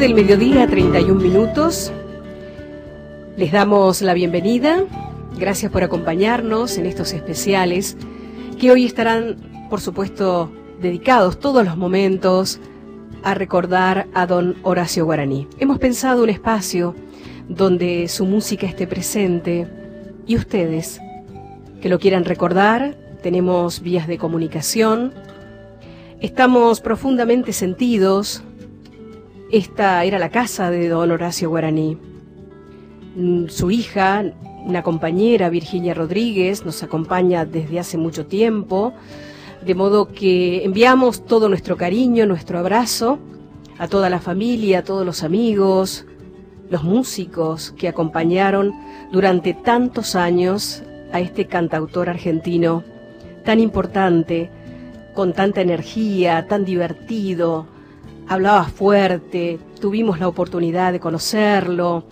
12 del mediodía, 31 minutos. Les damos la bienvenida. Gracias por acompañarnos en estos especiales que hoy estarán, por supuesto, dedicados todos los momentos a recordar a don Horacio Guaraní. Hemos pensado un espacio donde su música esté presente y ustedes que lo quieran recordar, tenemos vías de comunicación, estamos profundamente sentidos. Esta era la casa de don Horacio Guaraní. Mm, su hija, una compañera, Virginia Rodríguez, nos acompaña desde hace mucho tiempo, de modo que enviamos todo nuestro cariño, nuestro abrazo a toda la familia, a todos los amigos, los músicos que acompañaron durante tantos años a este cantautor argentino tan importante, con tanta energía, tan divertido, hablaba fuerte, tuvimos la oportunidad de conocerlo,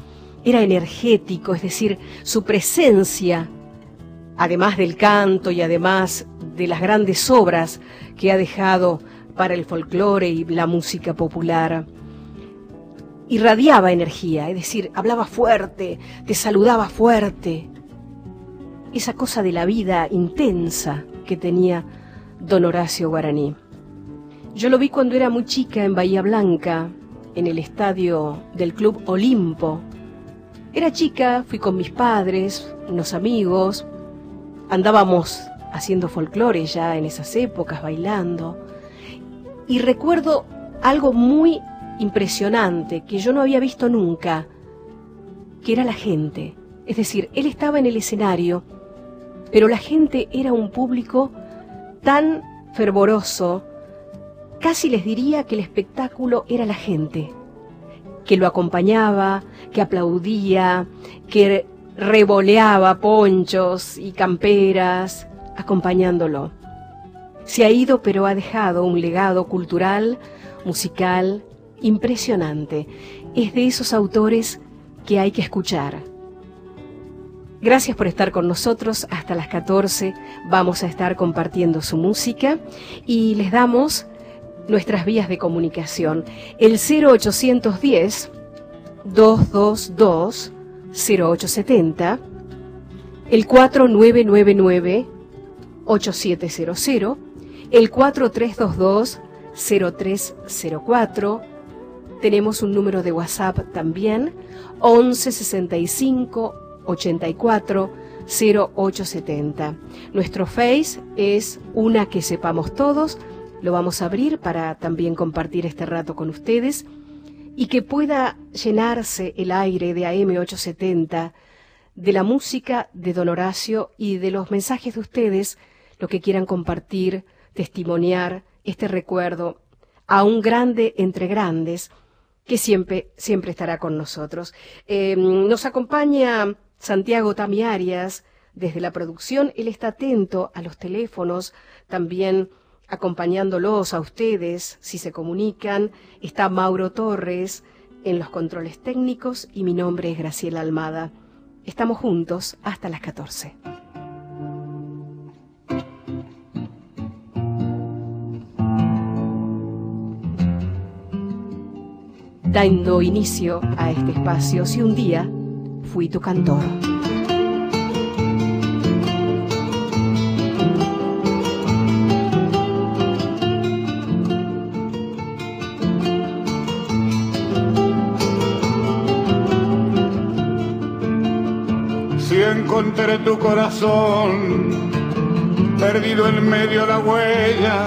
era energético, es decir, su presencia, además del canto y además de las grandes obras que ha dejado para el folclore y la música popular, irradiaba energía, es decir, hablaba fuerte, te saludaba fuerte. Esa cosa de la vida intensa que tenía don Horacio Guaraní. Yo lo vi cuando era muy chica en Bahía Blanca, en el estadio del Club Olimpo. Era chica, fui con mis padres, unos amigos, andábamos haciendo folclore ya en esas épocas, bailando. Y recuerdo algo muy impresionante que yo no había visto nunca, que era la gente. Es decir, él estaba en el escenario, pero la gente era un público tan fervoroso, casi les diría que el espectáculo era la gente, que lo acompañaba, que aplaudía, que revoleaba ponchos y camperas, acompañándolo. Se ha ido, pero ha dejado un legado cultural, musical, impresionante. Es de esos autores que hay que escuchar. Gracias por estar con nosotros. Hasta las 14 vamos a estar compartiendo su música y les damos nuestras vías de comunicación. El 0810 222 0870, el 4999 8700, el 4322 0304 tenemos un número de WhatsApp también, 1165 84 0870. Nuestro Face es una que sepamos todos. Lo vamos a abrir para también compartir este rato con ustedes y que pueda llenarse el aire de AM870 de la música de Don Horacio y de los mensajes de ustedes, lo que quieran compartir, testimoniar este recuerdo a un grande entre grandes que siempre, siempre estará con nosotros. Eh, nos acompaña Santiago Tamiarias desde la producción. Él está atento a los teléfonos, también acompañándolos a ustedes si se comunican. Está Mauro Torres en los controles técnicos y mi nombre es Graciela Almada. Estamos juntos hasta las 14. dando inicio a este espacio si un día fui tu cantor. Encontré tu corazón perdido en medio de la huella,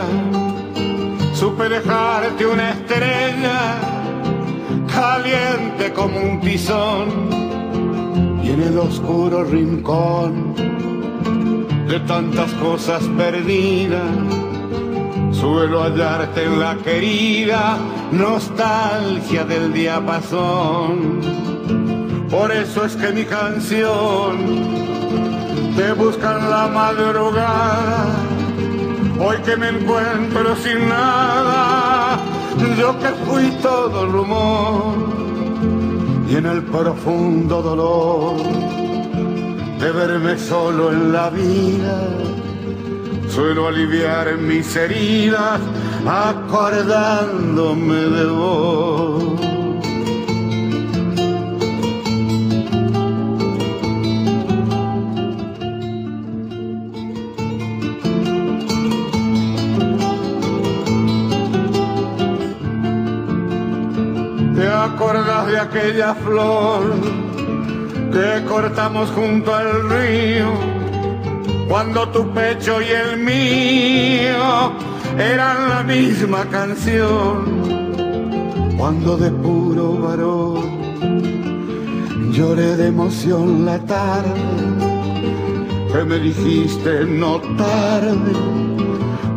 supe dejarte una estrella caliente como un tizón y en el oscuro rincón de tantas cosas perdidas suelo hallarte en la querida nostalgia del diapasón. Por eso es que mi canción te busca en la madrugada hoy que me encuentro sin nada yo que fui todo rumor y en el profundo dolor de verme solo en la vida, suelo aliviar mis heridas acordándome de vos. Aquella flor que cortamos junto al río? Cuando tu pecho y el mío eran la misma canción. Cuando de puro varón lloré de emoción la tarde que me dijiste no tarde,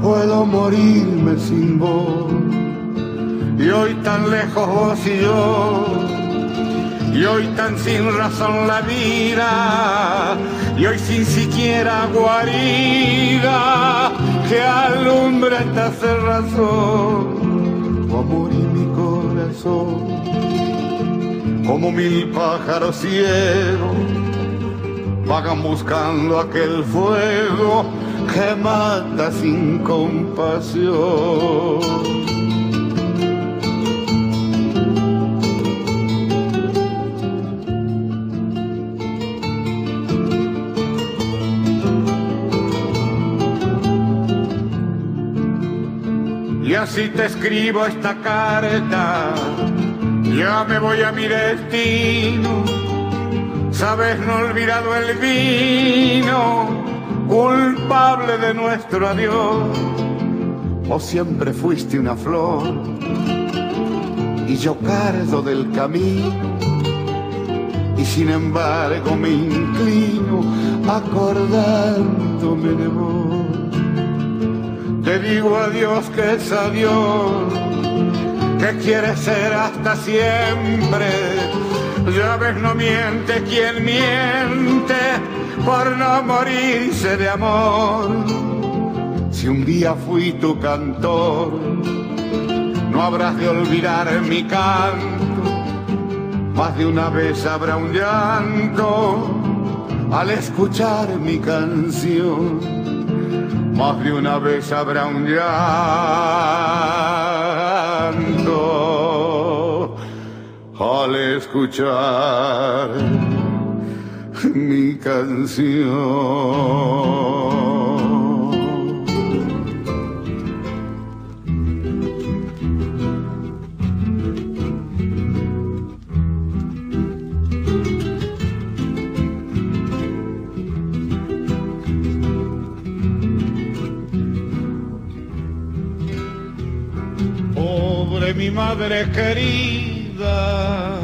puedo morirme sin vos. Y hoy tan lejos vos y yo, y hoy tan sin razón la vida, y hoy sin siquiera guarida que alumbra esta cerrazón. Amor y mi corazón, como mil pájaros ciegos, vagan buscando aquel fuego que mata sin compasión. Si te escribo esta carta, ya me voy a mi destino. Sabes, no olvidado el vino, culpable de nuestro adiós. O siempre fuiste una flor y yo cardo del camino. Y sin embargo me inclino acordándome de vos te digo adiós que es adiós, que quiere ser hasta siempre. Ya ves, no miente quien miente por no morirse de amor. Si un día fui tu cantor, no habrás de olvidar mi canto. Más de una vez habrá un llanto al escuchar mi canción más de una vez habrá un llanto al escuchar mi canción. Mi madre querida,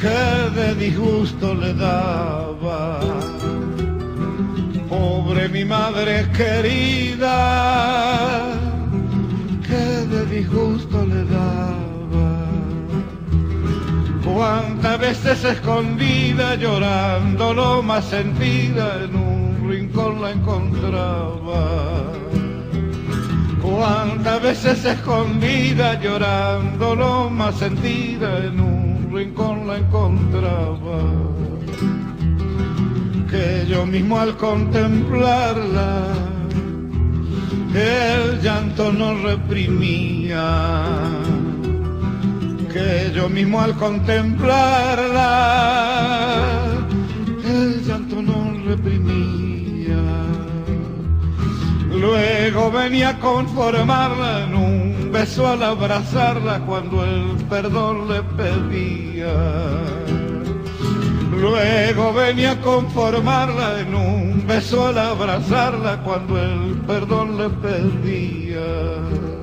que de disgusto le daba. Pobre mi madre querida, que de disgusto le daba. Cuántas veces escondida, llorando lo más sentida, en un rincón la encontraba Cuántas veces escondida, llorando lo más sentida, en un rincón la encontraba. Que yo mismo al contemplarla, el llanto no reprimía. Que yo mismo al contemplarla, el llanto no reprimía Luego venía a conformarla en un beso al abrazarla cuando el perdón le pedía. Luego venía a conformarla en un beso al abrazarla cuando el perdón le pedía.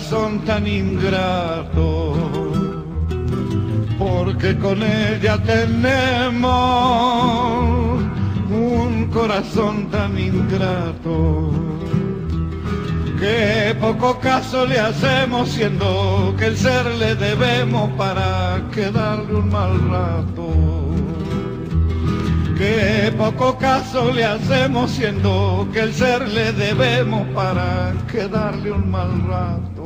Corazón tan ingrato, porque con ella tenemos un corazón tan ingrato, que poco caso le hacemos siendo que el ser le debemos para quedarle un mal rato que poco caso le hacemos siendo que el ser le debemos para quedarle un mal rato.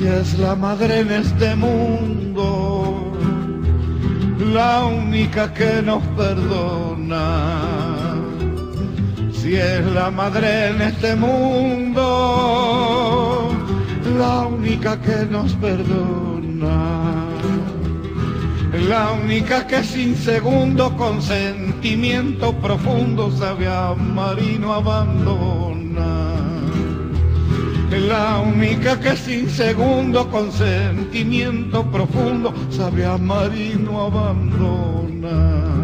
Si es la madre en este mundo, la única que nos perdona. Si es la madre en este mundo, la única que nos perdona. La única que sin segundo con sentimiento profundo sabe amar y no abandona. La única que sin segundo con sentimiento profundo sabe amar y no abandona.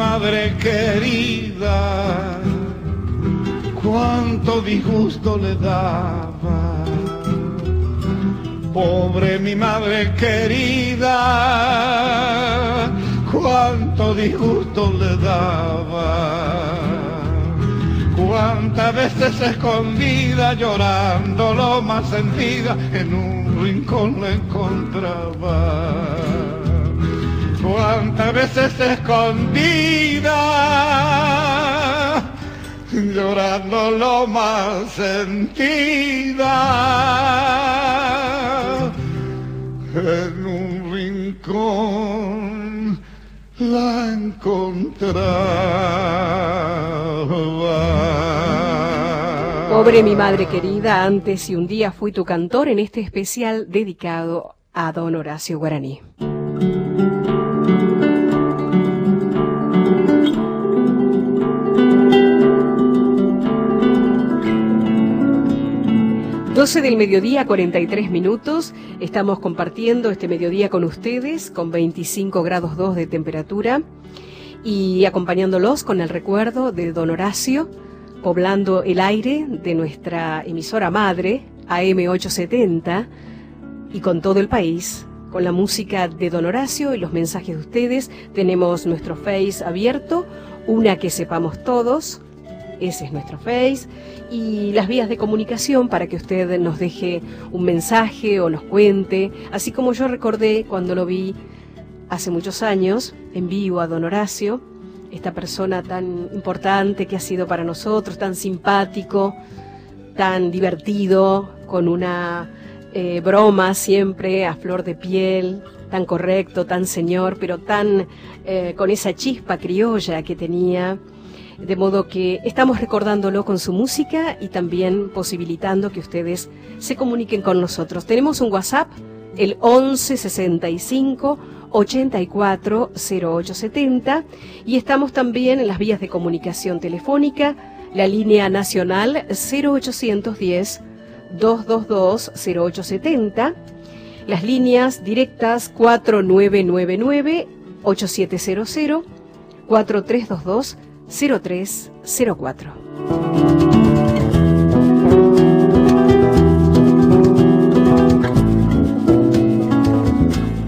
Madre querida, cuánto disgusto le daba. Pobre mi madre querida, cuánto disgusto le daba. Cuántas veces escondida, llorando lo más sentida, en un rincón la encontraba cuántas veces escondida, llorando lo más sentida, en un rincón la encontraba. Pobre mi madre querida, antes y un día fui tu cantor en este especial dedicado a don Horacio Guaraní. 12 del mediodía, 43 minutos. Estamos compartiendo este mediodía con ustedes, con 25 grados 2 de temperatura y acompañándolos con el recuerdo de don Horacio, poblando el aire de nuestra emisora madre, AM870, y con todo el país, con la música de don Horacio y los mensajes de ustedes. Tenemos nuestro Face abierto, una que sepamos todos, ese es nuestro Face, y las vías de comunicación para que usted nos deje un mensaje o nos cuente, así como yo recordé cuando lo vi hace muchos años en vivo a don Horacio, esta persona tan importante que ha sido para nosotros, tan simpático, tan divertido, con una eh, broma siempre a flor de piel, tan correcto, tan señor, pero tan eh, con esa chispa criolla que tenía de modo que estamos recordándolo con su música y también posibilitando que ustedes se comuniquen con nosotros. Tenemos un WhatsApp, el 1165 84 0870 y estamos también en las vías de comunicación telefónica, la línea nacional 0810 222 0870, las líneas directas 4999 8700 4322 0304.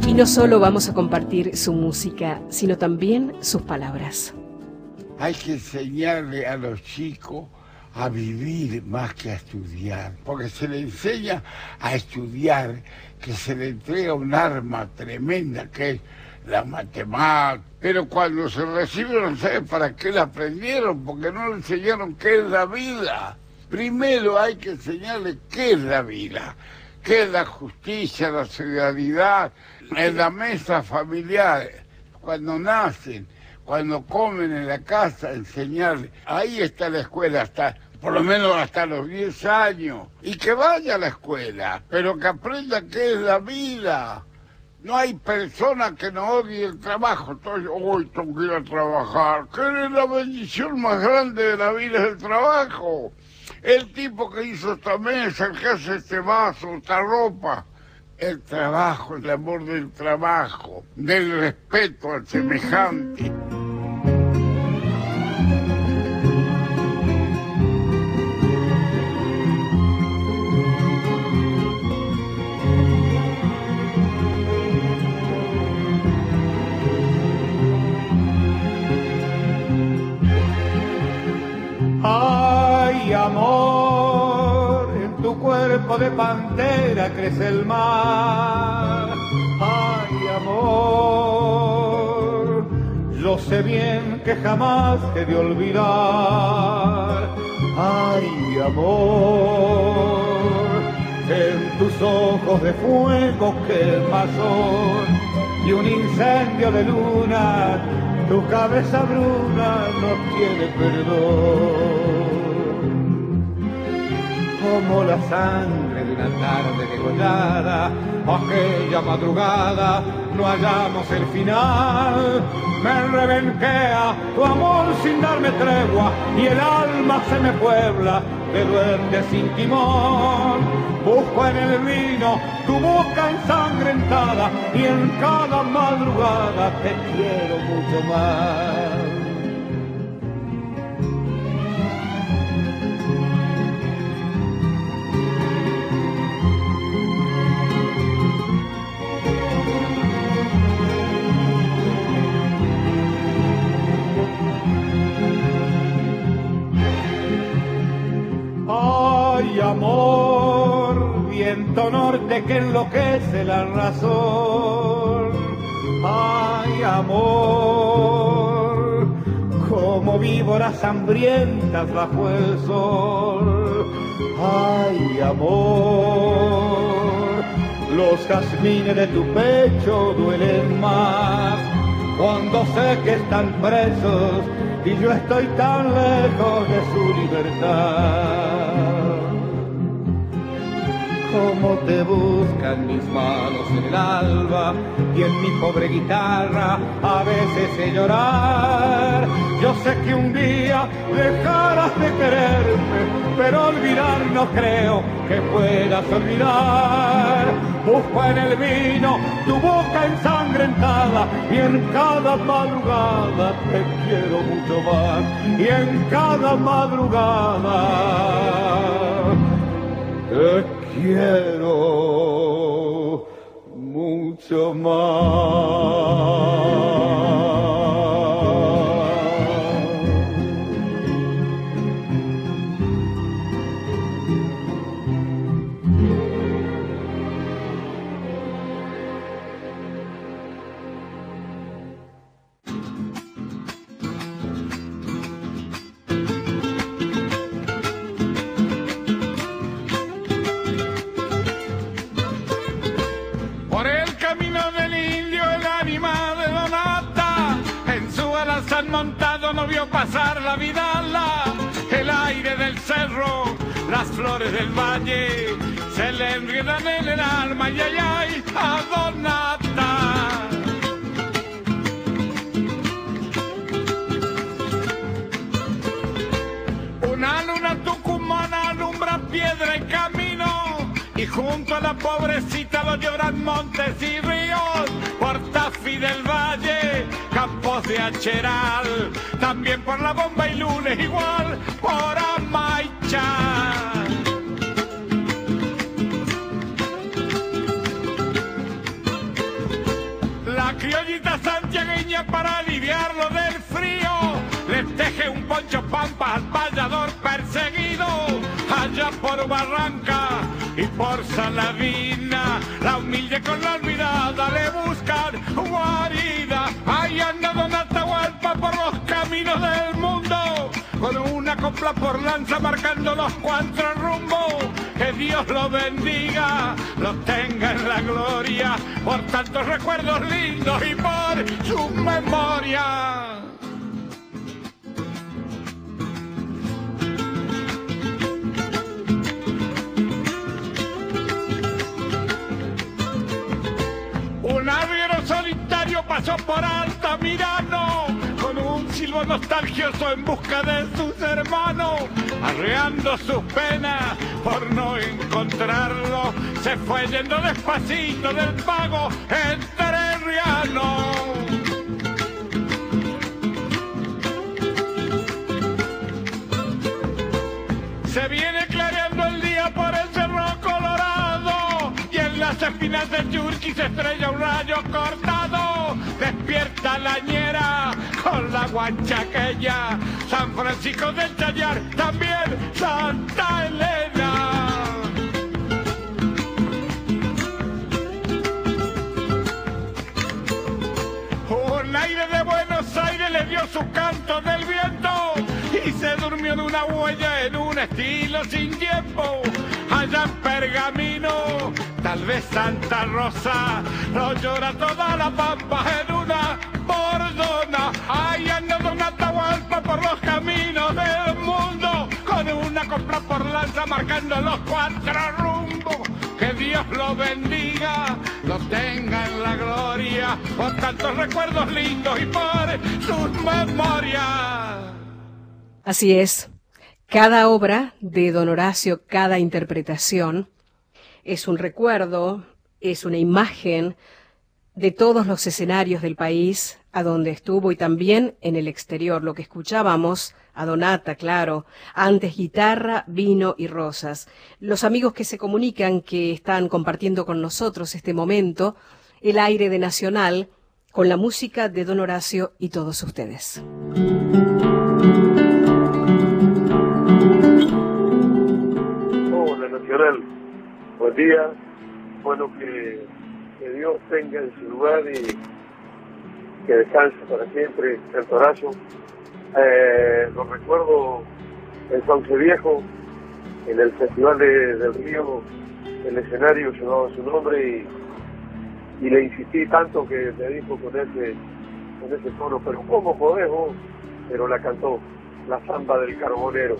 Y no solo vamos a compartir su música, sino también sus palabras. Hay que enseñarle a los chicos a vivir más que a estudiar, porque se le enseña a estudiar que se le entrega un arma tremenda que es la matemática, pero cuando se recibieron, no para qué la aprendieron, porque no le enseñaron qué es la vida. Primero hay que enseñarle qué es la vida, qué es la justicia, la solidaridad, en la mesa familiar, cuando nacen, cuando comen en la casa, enseñarle. Ahí está la escuela, hasta por lo menos hasta los 10 años, y que vaya a la escuela, pero que aprenda qué es la vida. No hay persona que no odie el trabajo. Entonces, hoy tengo que ir a trabajar. ¿Qué es la bendición más grande de la vida? Es el trabajo. El tipo que hizo esta mesa, el que hace este vaso, esta ropa. El trabajo, el amor del trabajo, del respeto al semejante. Ay, amor, en tu cuerpo de pantera crece el mar. Ay, amor, yo sé bien que jamás te de olvidar. Ay, amor, en tus ojos de fuego que pasó y un incendio de luna, tu cabeza bruna no tiene perdón como la sangre de una tarde degollada, aquella madrugada no hallamos el final. Me rebenquea tu amor sin darme tregua y el alma se me puebla de duende sin timón. Busco en el vino tu boca ensangrentada y en cada madrugada te quiero mucho más. Que enloquece la razón. Ay, amor, como víboras hambrientas bajo el sol. Ay, amor, los jazmines de tu pecho duelen más cuando sé que están presos y yo estoy tan lejos de su libertad cómo te buscan mis manos en el alba y en mi pobre guitarra a veces sé llorar. Yo sé que un día dejarás de quererme, pero olvidar no creo que puedas olvidar. Busco en el vino tu boca ensangrentada y en cada madrugada te quiero mucho más y en cada madrugada te quiero mucho más. Flores del valle, se le enredan en el alma y ay, ay, a Donata. Una luna tucumana alumbra piedra y camino y junto a la pobrecita lo lloran montes y ríos por Tafi del Valle campos de Acheral, también por la bomba y lunes igual por Amaicha. Criollita santiagueña para aliviarlo del frío, le teje un poncho pampa al payador perseguido, allá por Barranca y por Saladina, la humilde con la olvidada le buscan por lanza marcando los cuatro rumbos. Que Dios lo bendiga, lo tenga en la gloria, por tantos recuerdos lindos y por su memoria. Un arriero solitario pasó por Altamirano silbo nostalgioso en busca de sus hermanos, arreando sus penas por no encontrarlo. Se fue yendo despacito del pago entrerriano. Se viene clareando el día por el cerro colorado y en las espinas de Yurki se estrella un rayo cortado. Despierta la ñera con la guanchaqueña, San Francisco del Tallar, también Santa Elena. Un aire de Buenos Aires le dio su canto del viento y se durmió de una huella en un estilo sin tiempo. Allá en Pergamino, tal vez Santa Rosa, no llora toda la pampa en una bordona. Ay, anda una Atahualpa por los caminos del mundo, con una copla por lanza marcando los cuatro rumbos. Que Dios lo bendiga, lo tenga en la gloria, por tantos recuerdos lindos y por sus memorias. Así es. Cada obra de don Horacio, cada interpretación, es un recuerdo, es una imagen de todos los escenarios del país a donde estuvo y también en el exterior. Lo que escuchábamos a Donata, claro, antes guitarra, vino y rosas. Los amigos que se comunican, que están compartiendo con nosotros este momento, el aire de Nacional, con la música de Don Horacio y todos ustedes. Nacional, buen día, bueno que, que Dios tenga en su lugar y que descanse para siempre Santo Horacio. Eh, lo recuerdo en Sauce Viejo, en el Festival de- del Río, el escenario llevaba su nombre y, y le insistí tanto que me dijo con ese, con ese tono, pero ¿cómo podés vos? Pero la cantó, la samba del carbonero.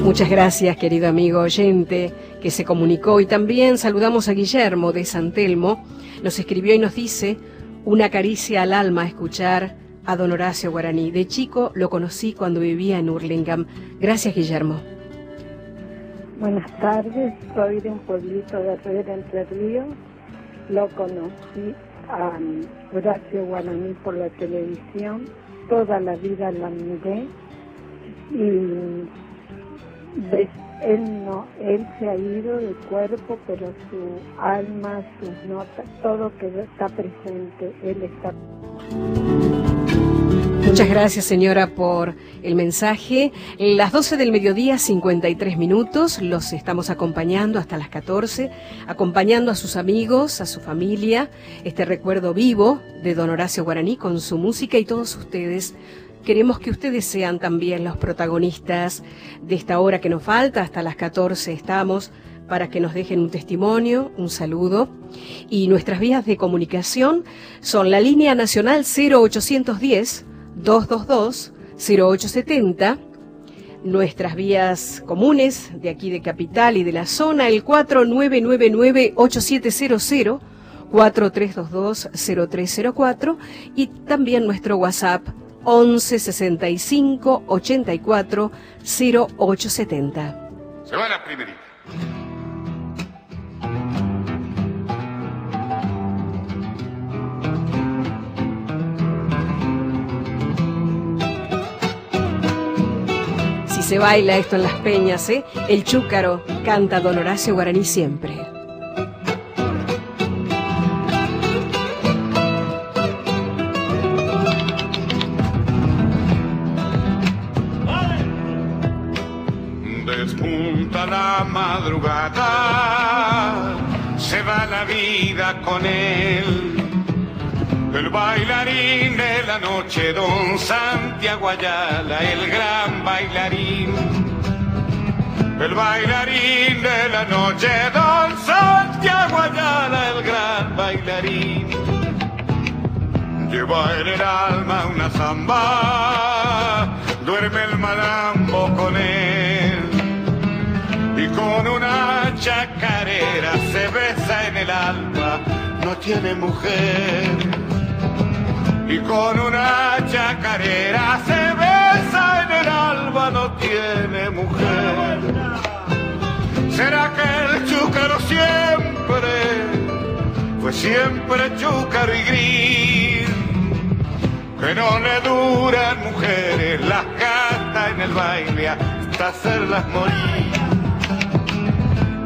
Muchas gracias, querido amigo oyente, que se comunicó y también saludamos a Guillermo de San Telmo. Nos escribió y nos dice, una caricia al alma escuchar a don Horacio Guaraní. De chico lo conocí cuando vivía en Hurlingham. Gracias, Guillermo. Buenas tardes, soy de un pueblito de Herrera, Entre Ríos. Lo conocí a Horacio Guaraní por la televisión. Toda la vida la miré y él no, él se ha ido de cuerpo, pero su alma, sus notas, todo que está presente, él está Muchas gracias, señora, por el mensaje. Las 12 del mediodía, 53 minutos. Los estamos acompañando hasta las 14, acompañando a sus amigos, a su familia, este recuerdo vivo de don Horacio Guaraní con su música y todos ustedes. Queremos que ustedes sean también los protagonistas de esta hora que nos falta. Hasta las 14 estamos para que nos dejen un testimonio, un saludo. Y nuestras vías de comunicación son la línea nacional 0810 222 0870 nuestras vías comunes de aquí de Capital y de la zona, el 4999-8700, 4322-0304 y también nuestro WhatsApp 11 65 84 0870. Se va la primerita. Si se baila esto en las peñas, ¿eh? el chúcaro canta Don Horacio Guaraní siempre. La madrugada, se va la vida con él. El bailarín de la noche, don Santiago Ayala, el gran bailarín. El bailarín de la noche, don Santiago Ayala, el gran bailarín. Lleva en el alma una zamba, duerme el malambo con él. Y con una chacarera se besa en el alma, no tiene mujer. Y con una chacarera se besa en el alma, no tiene mujer. ¿Será que el chúcaro siempre fue siempre chúcaro y gris? Que no le duran mujeres, las canta en el baile hasta hacerlas morir.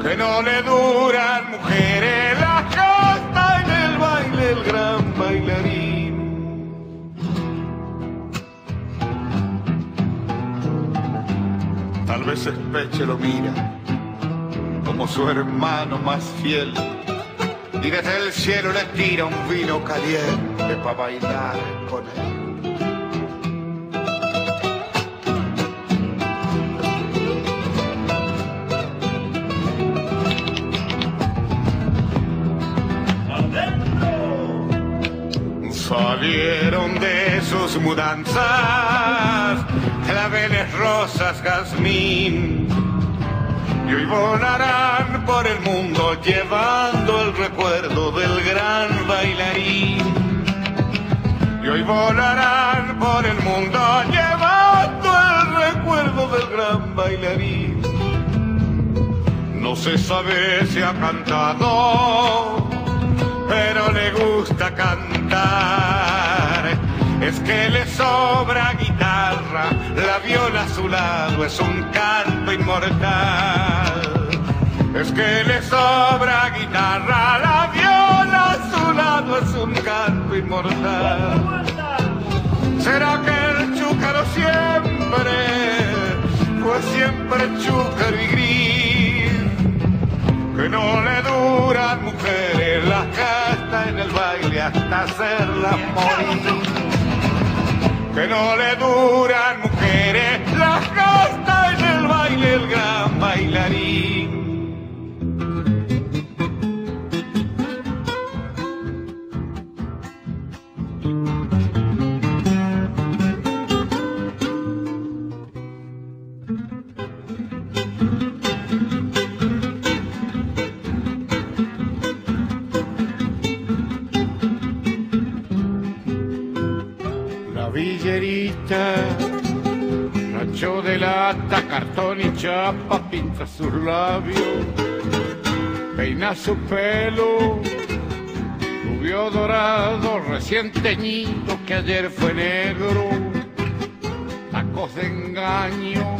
Que no le duran mujeres, las canta en el baile el gran bailarín. Tal vez Espeche lo mira como su hermano más fiel. y desde el cielo le tira un vino caliente para bailar con él. Salieron de sus mudanzas claveles rosas jazmín y hoy volarán por el mundo llevando el recuerdo del gran bailarín. Y hoy volarán por el mundo llevando el recuerdo del gran bailarín. No se sabe si ha cantado, pero le gusta cantar. Es que le sobra guitarra, la viola a su lado es un canto inmortal. Es que le sobra guitarra, la viola a su lado es un canto inmortal. ¿Será que el chúcaro siempre fue siempre chúcaro y gris? Que no le duran mujeres las en el baile hasta hacerlas morir. Que no le duran mujeres las castas en el baile el gran bailarín. Rancho de lata, cartón y chapa, pinta sus labios, peina su pelo, rubio dorado, recién teñido, que ayer fue negro, tacos de engaño,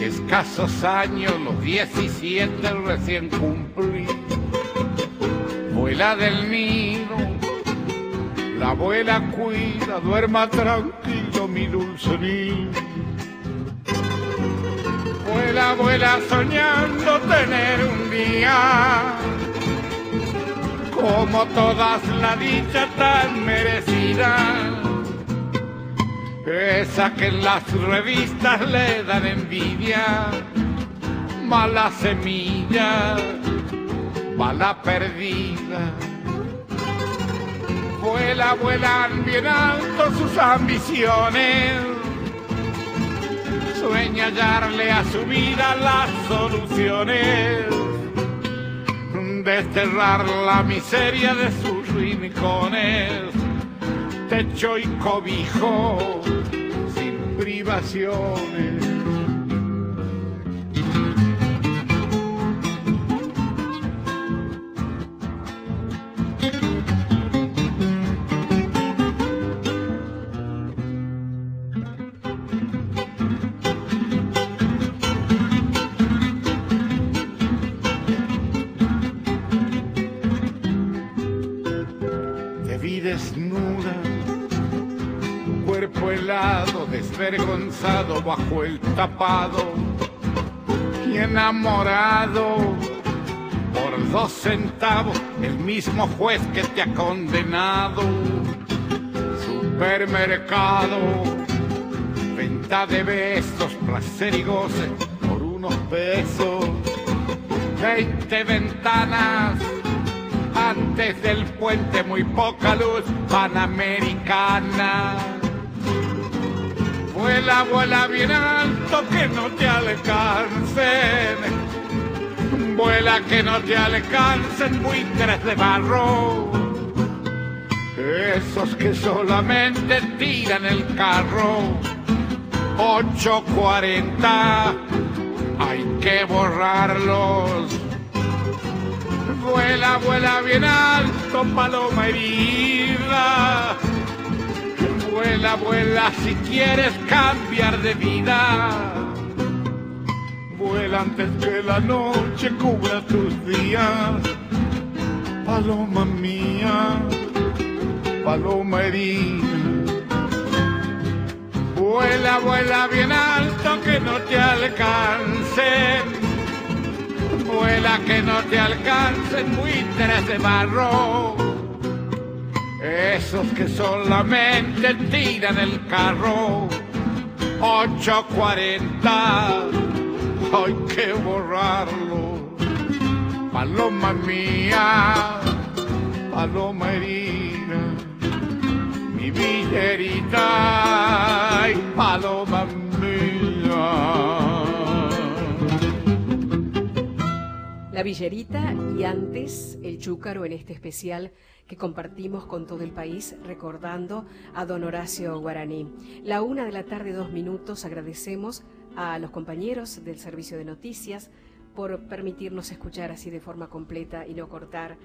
escasos años, los 17 recién cumplí, vuela del nido la abuela cuida, duerma tranquilo mi dulce niño. Vuela, vuela soñando tener un día como todas la dicha tan merecida. Esa que en las revistas le dan envidia, mala semilla, mala perdida vuela, vuelan bien alto sus ambiciones. Sueña hallarle a su vida las soluciones, desterrar la miseria de sus rincones, techo y cobijo sin privaciones. Bajo el tapado y enamorado por dos centavos, el mismo juez que te ha condenado. Supermercado, venta de besos, placer y goce por unos pesos. Veinte ventanas antes del puente muy poca luz panamericana. Vuela, vuela bien alto que no te alcancen. Vuela que no te alcancen buitres de barro. Esos que solamente tiran el carro. 840, hay que borrarlos. Vuela, vuela bien alto, paloma herida. Vuela, vuela si quieres cambiar de vida. Vuela antes que la noche cubra tus días. Paloma mía, paloma herida. Vuela, vuela bien alto que no te alcancen vuela que no te alcancen buitres de barro. Esos que solamente tiran el carro. 840, hay que borrarlo. Paloma mía, paloma herida, mi villerita paloma mía. La villerita y antes el chúcaro en este especial que compartimos con todo el país recordando a don Horacio Guaraní. La una de la tarde, dos minutos, agradecemos a los compañeros del Servicio de Noticias por permitirnos escuchar así de forma completa y no cortar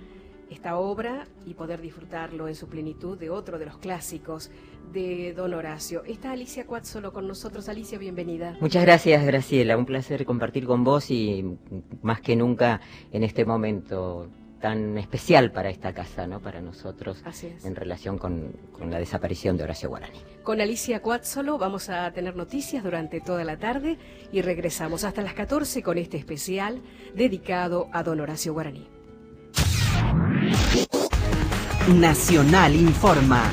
esta obra y poder disfrutarlo en su plenitud de otro de los clásicos de Don Horacio. Está Alicia Cuatzolo con nosotros. Alicia, bienvenida. Muchas gracias, Graciela. Un placer compartir con vos y más que nunca en este momento tan especial para esta casa, ¿no? Para nosotros, en relación con, con, la desaparición de Horacio Guarani. Con Alicia Cuatzolo vamos a tener noticias durante toda la tarde y regresamos hasta las 14 con este especial dedicado a Don Horacio Guaraní. Nacional Informa.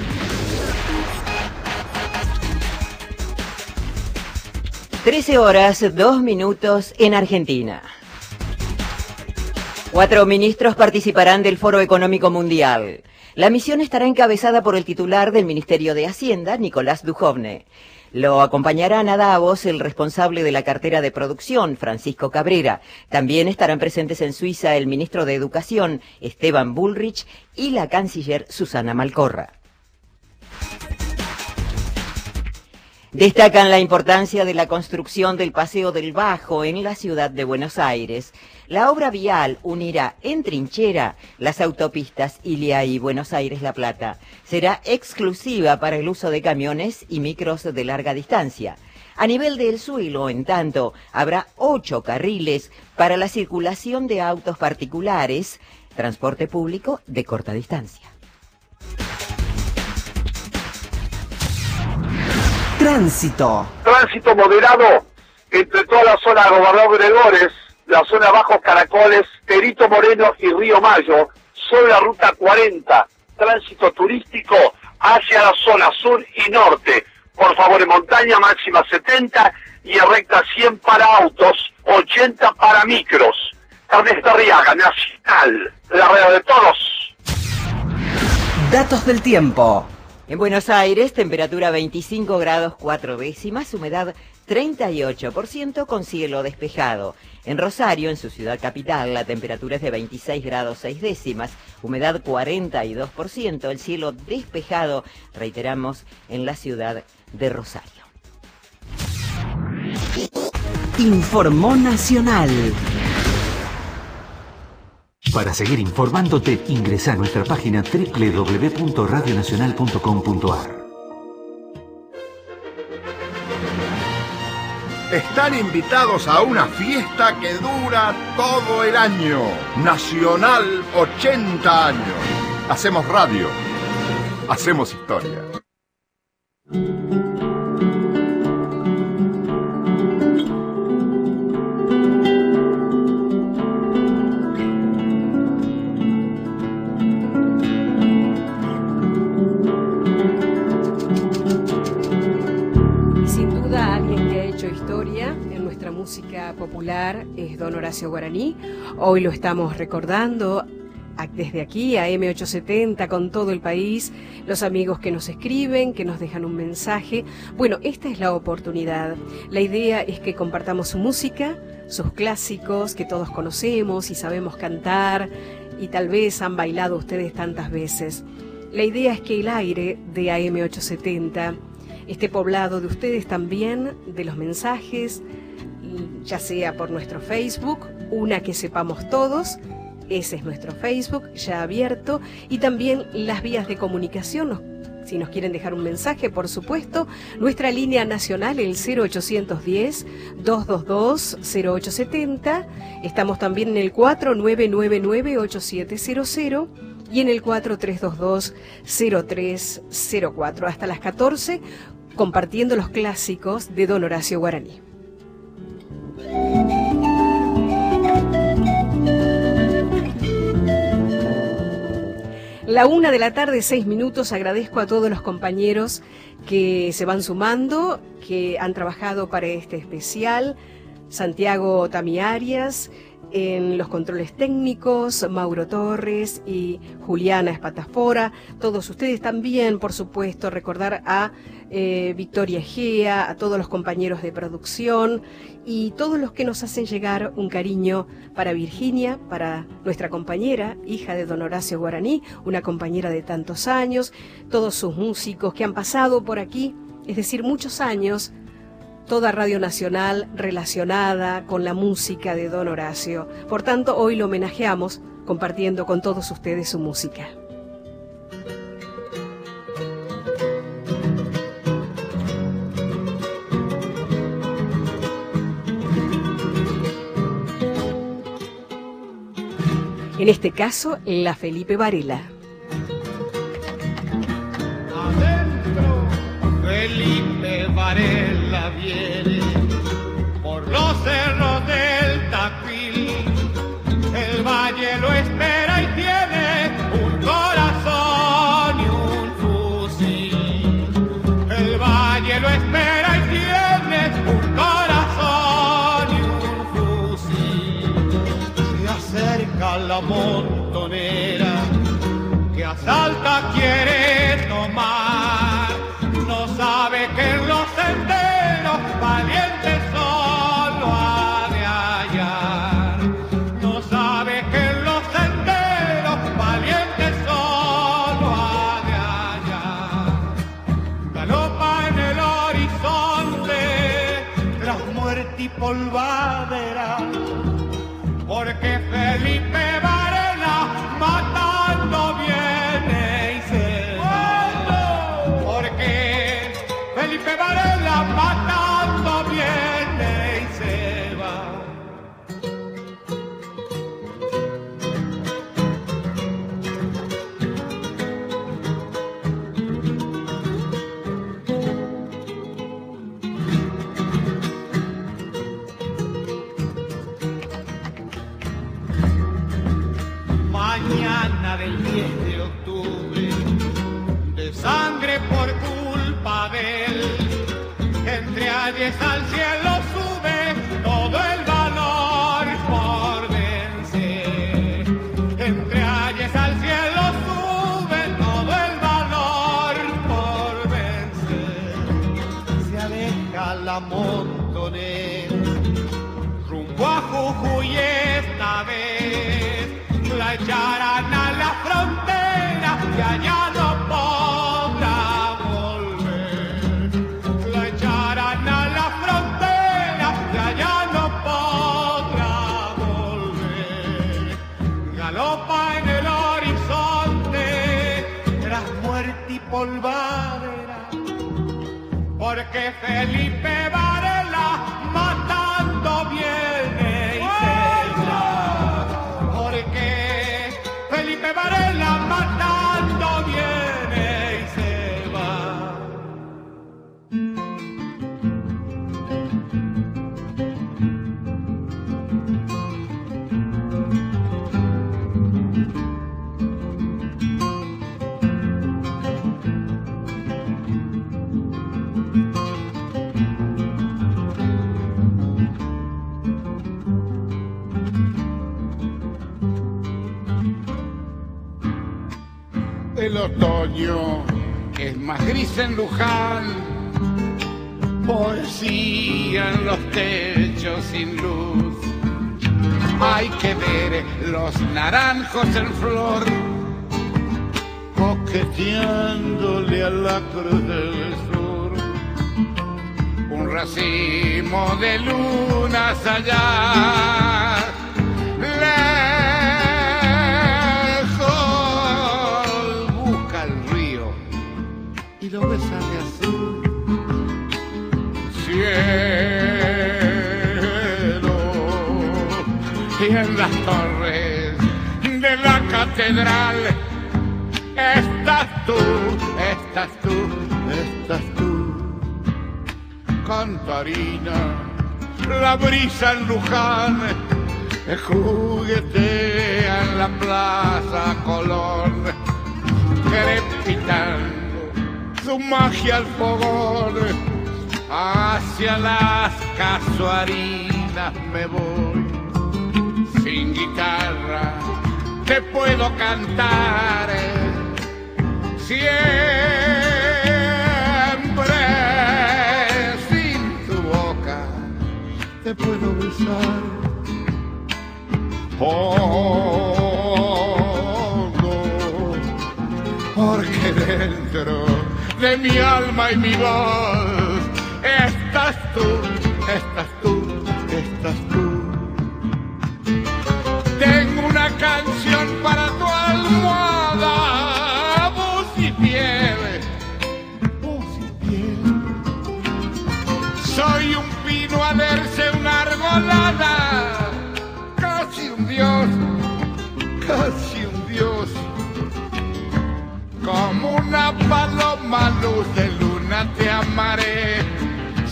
Trece horas, dos minutos en Argentina. Cuatro ministros participarán del Foro Económico Mundial. La misión estará encabezada por el titular del Ministerio de Hacienda, Nicolás Dujovne. Lo acompañarán a Davos el responsable de la cartera de producción, Francisco Cabrera. También estarán presentes en Suiza el ministro de Educación, Esteban Bullrich, y la canciller Susana Malcorra. Destacan la importancia de la construcción del Paseo del Bajo en la ciudad de Buenos Aires. La obra vial unirá en trinchera las autopistas Ilia y Buenos Aires-La Plata. Será exclusiva para el uso de camiones y micros de larga distancia. A nivel del suelo, en tanto, habrá ocho carriles para la circulación de autos particulares, transporte público de corta distancia. Tránsito. Tránsito moderado entre toda la zona de Gobernador Gregores la zona Bajos Caracoles, Perito Moreno y Río Mayo, sobre la ruta 40, tránsito turístico hacia la zona sur y norte. Por favor, en montaña máxima 70 y en recta 100 para autos, 80 para micros. Ernesto Arriaga, Nacional, la rueda de todos. Datos del tiempo. En Buenos Aires, temperatura 25 grados 4 décimas, humedad 38% con cielo despejado. En Rosario, en su ciudad capital, la temperatura es de 26 grados 6 décimas, humedad 42%, el cielo despejado, reiteramos, en la ciudad de Rosario. Informó Nacional. Para seguir informándote, ingresa a nuestra página www.radionacional.com.ar. Están invitados a una fiesta que dura todo el año. Nacional 80 años. Hacemos radio. Hacemos historia. Música popular es don Horacio Guaraní. Hoy lo estamos recordando desde aquí a M870 con todo el país, los amigos que nos escriben, que nos dejan un mensaje. Bueno, esta es la oportunidad. La idea es que compartamos su música, sus clásicos que todos conocemos y sabemos cantar y tal vez han bailado ustedes tantas veces. La idea es que el aire de AM870 esté poblado de ustedes también, de los mensajes, ya sea por nuestro Facebook, una que sepamos todos, ese es nuestro Facebook ya abierto, y también las vías de comunicación, si nos quieren dejar un mensaje, por supuesto, nuestra línea nacional, el 0810-222-0870. Estamos también en el 4999-8700 y en el 4322-0304. Hasta las 14, compartiendo los clásicos de Don Horacio Guaraní. La una de la tarde, seis minutos. Agradezco a todos los compañeros que se van sumando, que han trabajado para este especial. Santiago Tamiarias, Arias, en los controles técnicos, Mauro Torres y Juliana Espatafora. Todos ustedes también, por supuesto, recordar a eh, Victoria Egea, a todos los compañeros de producción y todos los que nos hacen llegar un cariño para Virginia, para nuestra compañera, hija de don Horacio Guaraní, una compañera de tantos años, todos sus músicos que han pasado por aquí, es decir, muchos años toda Radio Nacional relacionada con la música de Don Horacio. Por tanto, hoy lo homenajeamos compartiendo con todos ustedes su música. En este caso, la Felipe Varela. Felipe Varela viene por los cerros del Taquil. El valle lo espera y tiene un corazón y un fusil. El valle lo espera y tiene un corazón y un fusil. Se acerca la montonera que asalta quiere polvadera porque Felipe Varela El otoño es más gris en Luján, poesía en los techos sin luz. Hay que ver los naranjos en flor, coqueteándole a la cruz del sur. Un racimo de lunas allá. Y en las torres de la catedral estás tú, estás tú, estás tú. Cantarina, la brisa en Luján juguetea en la plaza Colón su magia al fogón, hacia las casuarinas me voy. Sin guitarra te puedo cantar siempre sin tu boca te puedo besar. Oh, no, porque dentro de mi alma y mi voz estás tú, estás tú, estás tú. Tengo una canción para tu almohada, voz y piel, voz y piel. Soy un pino alerce, una argolada, casi un dios, casi un dios. Como una paloma luz de luna te amaré,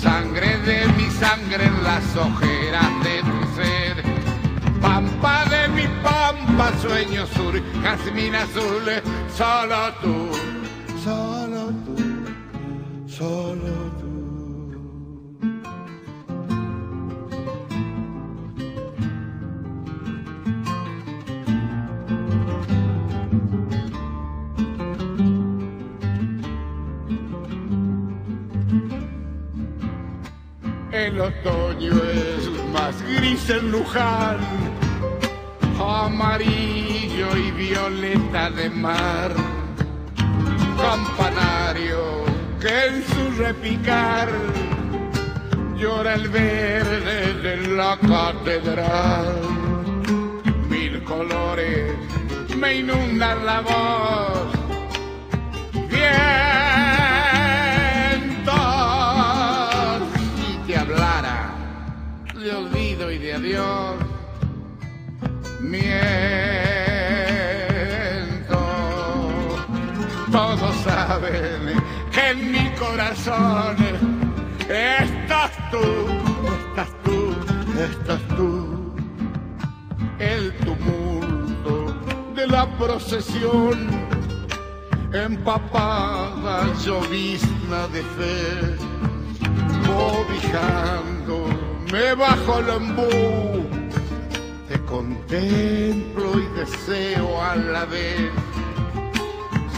sangre de mi sangre en las ojeras de tu ser. Pampa de mi pampa, sueño sur, jazmín azul, solo tú, solo tú, solo tú. El otoño es más gris en Luján, amarillo y violeta de mar. Campanario que en su repicar llora el verde de la catedral. Mil colores me inundan la voz. Vientos, olvido y de adiós, miento. Todos saben que en mi corazón estás tú, estás tú, estás tú. El tumulto de la procesión empapada llovizna de fe, cobijando-me bajo el embú, te contemplo y deseo a la vez,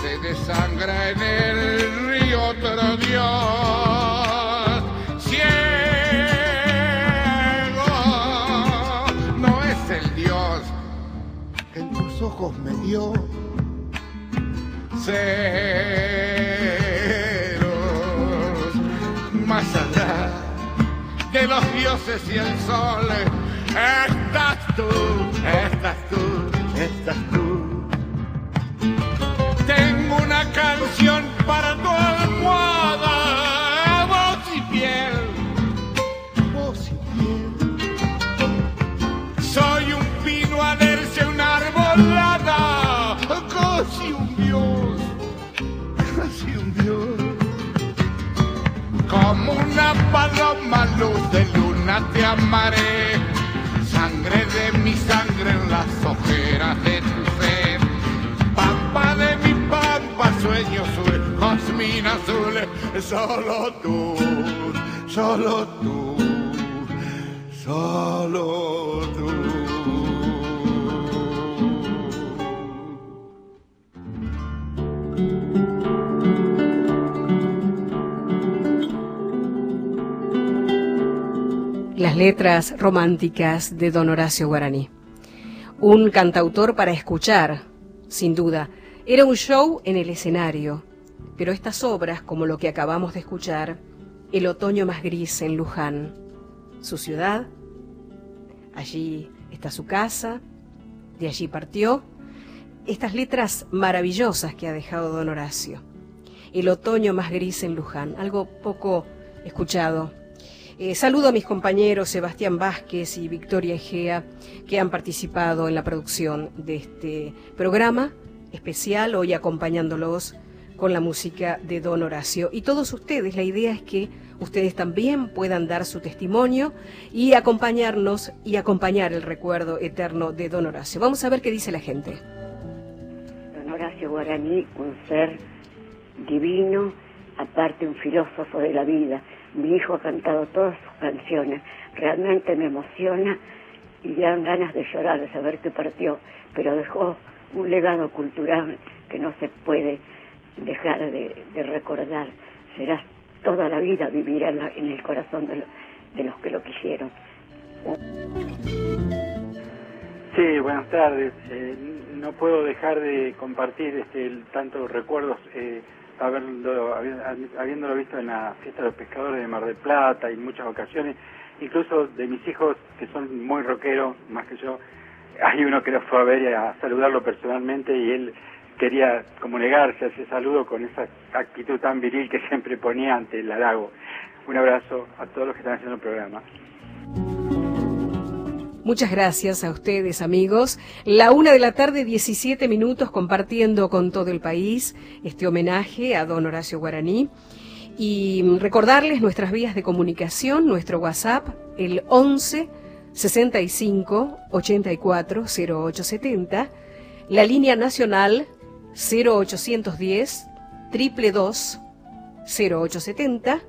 se desangra en el río otro Dios, ciego, no es el Dios que en tus ojos me dio. Ceros más allá de los dioses y el sol estás tú, estás tú, estás tú. Tengo una canción para tu almohada, Paloma luz de luna te amaré, sangre de mi sangre en las ojeras de tu ser. Pampa de mi pampa, sueño azul, jazmín azul, solo tú, solo tú, solo tú. Letras románticas de don Horacio Guaraní. Un cantautor para escuchar, sin duda. Era un show en el escenario, pero estas obras, como lo que acabamos de escuchar, El otoño más gris en Luján, su ciudad, allí está su casa, de allí partió, estas letras maravillosas que ha dejado don Horacio. El otoño más gris en Luján, algo poco escuchado eh, saludo a mis compañeros Sebastián Vázquez y Victoria Egea que han participado en la producción de este programa especial, hoy acompañándolos con la música de Don Horacio. Y todos ustedes, la idea es que ustedes también puedan dar su testimonio y acompañarnos y acompañar el recuerdo eterno de Don Horacio. Vamos a ver qué dice la gente. Don Horacio Guaraní, un ser divino, aparte un filósofo de la vida. Mi hijo ha cantado todas sus canciones, realmente me emociona y dan ganas de llorar de saber que partió, pero dejó un legado cultural que no se puede dejar de, recordar. Será toda la vida vivir en, el corazón de, los que lo quisieron. Sí, buenas tardes. Eh, no puedo dejar de compartir este, tantos recuerdos, eh, habiéndolo visto en la fiesta de los pescadores de Mar del Plata y en muchas ocasiones, incluso de mis hijos que son muy rockeros, más que yo. Hay uno que lo fue a ver y a saludarlo personalmente y él quería como negarse a ese saludo con esa actitud tan viril que siempre ponía ante el halago. Un abrazo a todos los que están haciendo el programa. Muchas gracias a ustedes, amigos. La una de la tarde, 17 minutos, compartiendo con todo el país este homenaje a don Horacio Guaraní. Y recordarles nuestras vías de comunicación, nuestro WhatsApp, el 11 65 84 0870, la línea nacional 0810 222 0870,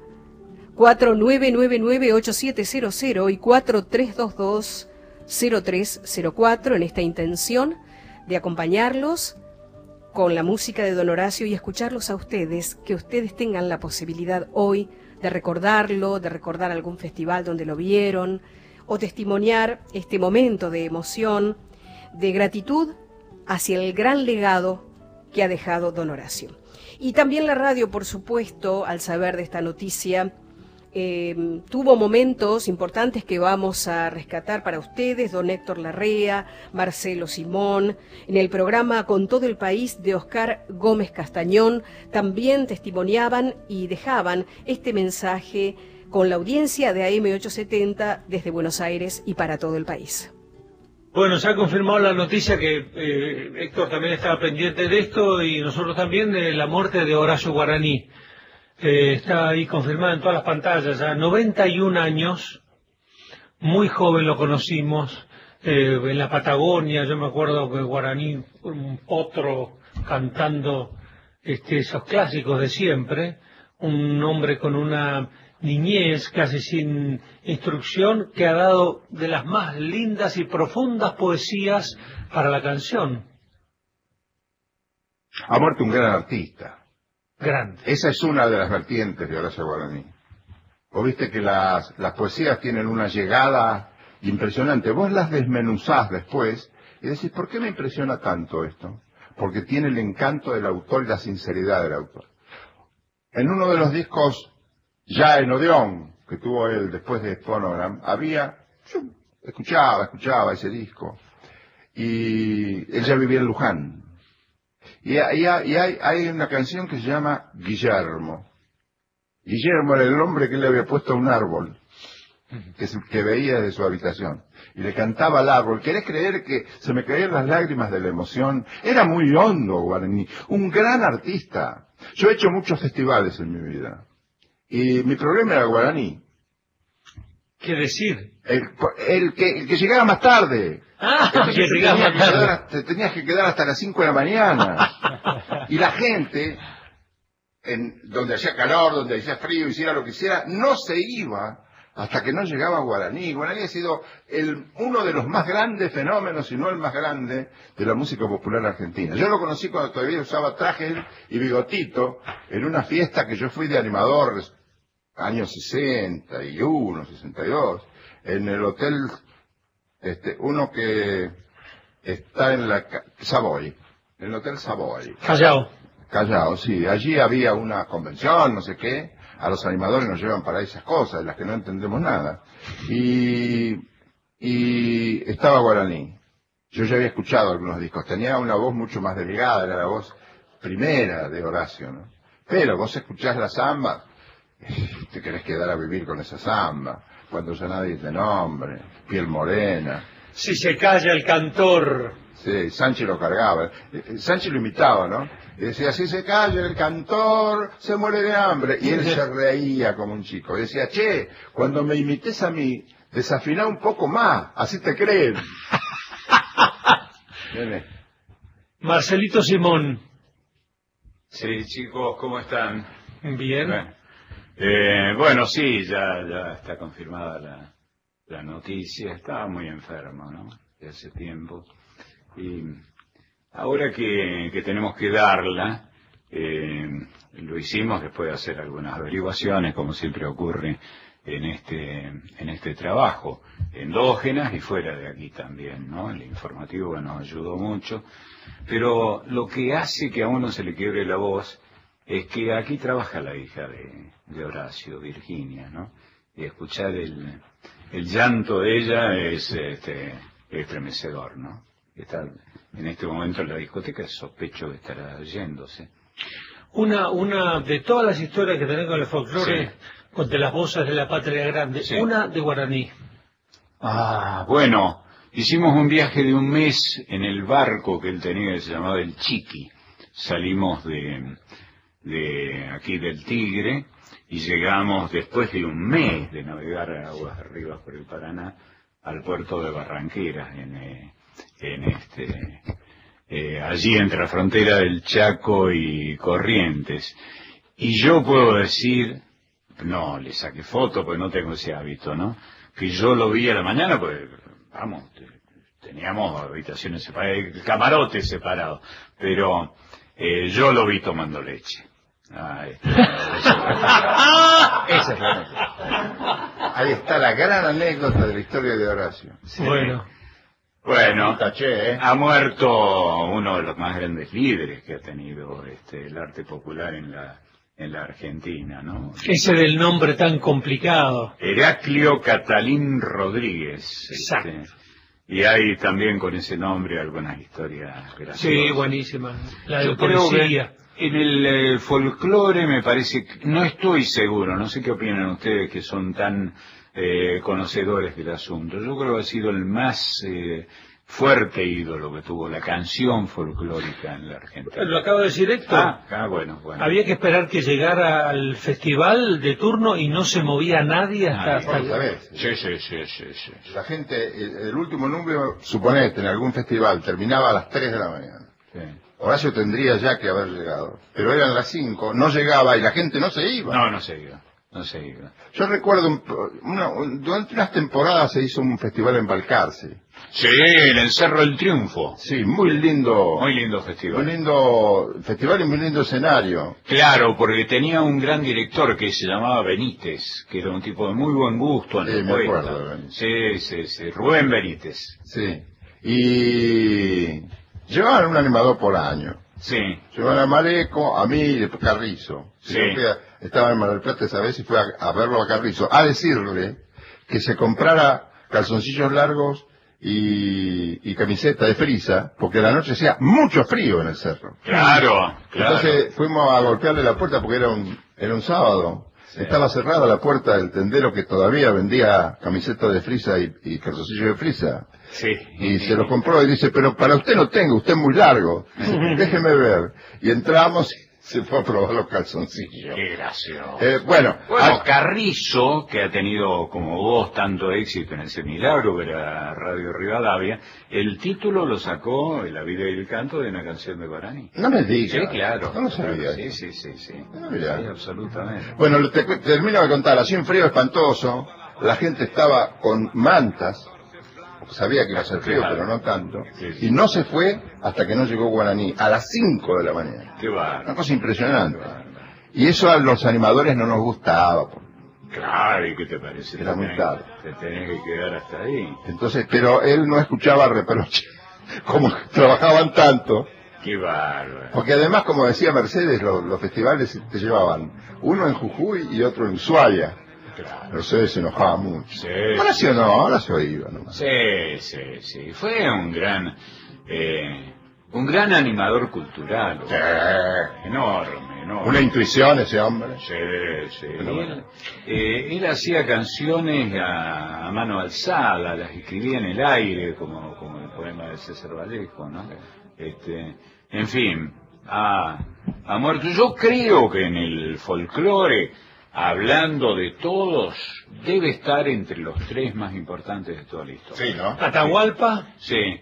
4999 8700 y 4322 0304 en esta intención de acompañarlos con la música de Don Horacio y escucharlos a ustedes, que ustedes tengan la posibilidad hoy de recordarlo, de recordar algún festival donde lo vieron, o testimoniar este momento de emoción, de gratitud hacia el gran legado que ha dejado Don Horacio. Y también la radio, por supuesto, al saber de esta noticia, eh, tuvo momentos importantes que vamos a rescatar para ustedes, don Héctor Larrea, Marcelo Simón, en el programa Con todo el país de Oscar Gómez Castañón, también testimoniaban y dejaban este mensaje con la audiencia de AM870 desde Buenos Aires y para todo el país. Bueno, se ha confirmado la noticia que eh, Héctor también estaba pendiente de esto y nosotros también de la muerte de Horacio Guaraní está ahí confirmado en todas las pantallas, ya 91 años, muy joven lo conocimos, eh, en la Patagonia, yo me acuerdo que Guaraní, un potro cantando este, esos clásicos de siempre, un hombre con una niñez casi sin instrucción que ha dado de las más lindas y profundas poesías para la canción. Ha muerto un gran artista. Esa es una de las vertientes de Horacio Guaraní. Vos viste que las, las poesías tienen una llegada impresionante. Vos las desmenuzás después y decís, ¿por qué me impresiona tanto esto? Porque tiene el encanto del autor y la sinceridad del autor. En uno de los discos, ya en Odeón, que tuvo él después de Phonogram, había, escuchaba, escuchaba ese disco, y él ya vivía en Luján, y, hay, una canción que se llama Guillermo. Guillermo era el hombre que le había puesto un árbol, que, que veía de su habitación. Y le cantaba al árbol. ¿Querés creer que se me caían las lágrimas de la emoción? Era muy hondo Guaraní, un gran artista. Yo he hecho muchos festivales en mi vida. Y mi problema era Guaraní. ¿Qué decir? El, que, el que llegara más tarde. Ah, que te tenías que quedar hasta las 5 de la mañana. Y la gente, en, donde hacía calor, donde hacía frío, hiciera lo que hiciera, no se iba hasta que no llegaba Guaraní. Guaraní ha sido el, uno de los más grandes fenómenos, si no el más grande, de la música popular argentina. Yo lo conocí cuando todavía usaba traje y bigotito, en una fiesta que yo fui de animador años 61, 62, en el hotel, este, uno que está en la Savoy, en el hotel Savoy. Callao. Callao, sí. Allí había una convención, no sé qué. A los animadores nos llevan para esas cosas, de las que no entendemos nada. Y, y estaba Guaraní. Yo ya había escuchado algunos discos. Tenía una voz mucho más delgada, era la voz primera de Horacio, ¿no? Pero vos escuchás la samba, te querés quedar a vivir con esa samba, cuando ya nadie te nombre, piel morena. Si se calla el cantor. Sí, Sánchez lo cargaba. Eh, eh, Sánchez lo imitaba, ¿no? Y decía, si se calla el cantor, se muere de hambre. Y él se reía como un chico. Y decía, che, cuando me imites a mí, desafina un poco más, así te creen. Marcelito Simón. Sí, chicos, ¿cómo están? Bien. Bueno, eh, bueno, sí, ya, ya está confirmada la, la noticia. Estaba muy enfermo, ¿no? De hace tiempo. Y ahora que, que tenemos que darla, eh, lo hicimos después de hacer algunas averiguaciones, como siempre ocurre en este, en este trabajo, endógenas y fuera de aquí también, ¿no? El informativo nos ayudó mucho. Pero lo que hace que a uno se le quiebre la voz es que aquí trabaja la hija de, de Horacio, Virginia, ¿no? Y escuchar el, el llanto de ella es este, estremecedor, ¿no? Está en este momento en la discoteca, sospecho que estará yéndose. Una, una de todas las historias que tenés con el folclore, con de las voces de la patria grande, Sí. una de guaraní. Ah, bueno, hicimos un viaje de un mes en el barco que él tenía que se llamaba el Chiqui. Salimos de, de aquí del Tigre y llegamos después de un mes de navegar aguas arriba por el Paraná al puerto de Barranqueras en, eh, en este eh, allí entre la frontera del Chaco y Corrientes. Y yo puedo decir, no, le saqué foto porque no tengo ese hábito, ¿no? Que yo lo vi a la mañana, pues, vamos, te- teníamos habitaciones separadas, camarotes separados, pero eh, yo lo vi tomando leche. Ah, este, Esa es la anécdota. Ahí está la gran anécdota de la historia de Horacio. Bueno. Bueno, Taché, ¿eh? ha muerto uno de los más grandes líderes que ha tenido este, el arte popular en la, en la Argentina, ¿no? Ese del nombre tan complicado. Heraclio Catalín Rodríguez. Exacto. este, y hay también con ese nombre algunas historias graciosas. Sí, buenísima. La de Yo que en el eh, folclore me parece, que- no estoy seguro, no sé qué opinan ustedes que son tan eh, conocedores del asunto. Yo creo que ha sido el más eh, fuerte ídolo que tuvo la canción folclórica en la Argentina. Lo acaba de decir Héctor. Ah, ah, bueno, bueno. Había que esperar que llegara al festival de turno y no se movía nadie hasta... Ah, hasta Bueno, ¿sabés? Sí, sí, sí, sí, sí. La gente, el, el último número, suponete, en algún festival, terminaba a las 3 de la mañana. sí. Horacio tendría ya que haber llegado. Pero eran las 5, no llegaba y la gente no se iba. No, no se iba, no se iba. Yo recuerdo, un- una- durante unas temporadas se hizo un festival en Balcarce. Sí, el Encerro del Triunfo. Sí, muy lindo. Muy lindo Muy festival. lindo festival y muy lindo escenario. Claro, porque tenía un gran director que se llamaba Benítez, que era un tipo de muy buen gusto en Sí, me acuerdo. Sí, sí, sí, Rubén Benítez. Sí. Y llevaban un animador por año. Sí, Llevaban a Mareco, a mí y a Carrizo. Sí. Yo fui a- estaba en Mar del Plata esa vez y fui a, a verlo a Carrizo, a decirle que se comprara calzoncillos largos y, y camiseta de frisa, porque la noche hacía mucho frío en el cerro. claro, claro. Entonces fuimos a golpearle la puerta porque era un, era un sábado. Estaba cerrada la puerta del tendero que todavía vendía camiseta de frisa y, y calzoncillos de frisa. Sí. Y se lo compró y dice, pero para usted no tengo, usted es muy largo. Déjeme ver. Y entramos se fue a probar los calzoncillos. Qué gracioso. Eh, bueno, Bueno, ah, Carrizo, que ha tenido como vos tanto éxito en ese milagro que era Radio Rivadavia, el título lo sacó, La vida y el canto, de una canción de Guarani. no me digas. Sí, claro. No lo sabía. Sí, sí, sí, sí. Mirá. Sí, absolutamente. Bueno, te, termino de contar, hacía un frío espantoso, la gente estaba con mantas, sabía que iba a ser frío, pero no tanto, Sí, sí. y no se fue hasta que no llegó Guaraní, a las 5 de la mañana. Qué Una cosa impresionante. Y eso a los animadores no nos gustaba. Claro, ¿y qué te parece? Era muy tarde. Te tenés que quedar hasta ahí. Entonces, pero él no escuchaba reproche, como trabajaban tanto, Qué bárbaro. porque además, como decía Mercedes, los, los festivales te llevaban uno en Jujuy y otro en Ushuaia. Claro. Mercedes se enojaba mucho. Sí. Ahora sí o no, ahora se iba nomás. Sí, sí, sí. Fue un gran, eh, un gran animador cultural. Sí. Enorme, enorme. Una intuición ese hombre. Sí, sí. Él, eh, él hacía canciones a, a mano alzada, las escribía en el aire, como, como el poema de César Vallejo, ¿no? Este, en fin, ha, ha muerto. Yo creo que en el folclore, hablando de todos, debe estar entre los tres más importantes de toda la historia. Sí, ¿no? Atahualpa, Sí.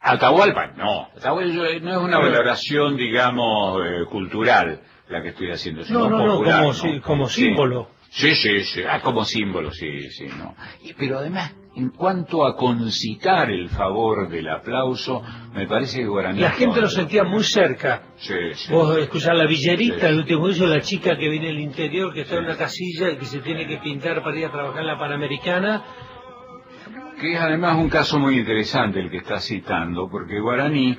Atahualpa, no. Atahualpa no es una valoración, digamos, eh, cultural la que estoy haciendo, sino No, no, no, popular, como, ¿no? sí, como Sí. símbolo. Sí, sí, sí. Ah, como símbolo, sí, sí, no. Y- pero además, en cuanto a concitar el favor del aplauso, me parece que Guaraní... La gente lo sentía muy cerca. Sí, sí. Vos escuchás la villerita, el último juicio, la chica que viene del interior, que está en una casilla y que se tiene que pintar para ir a trabajar en la Panamericana. que es además un caso muy interesante el que está citando, porque Guaraní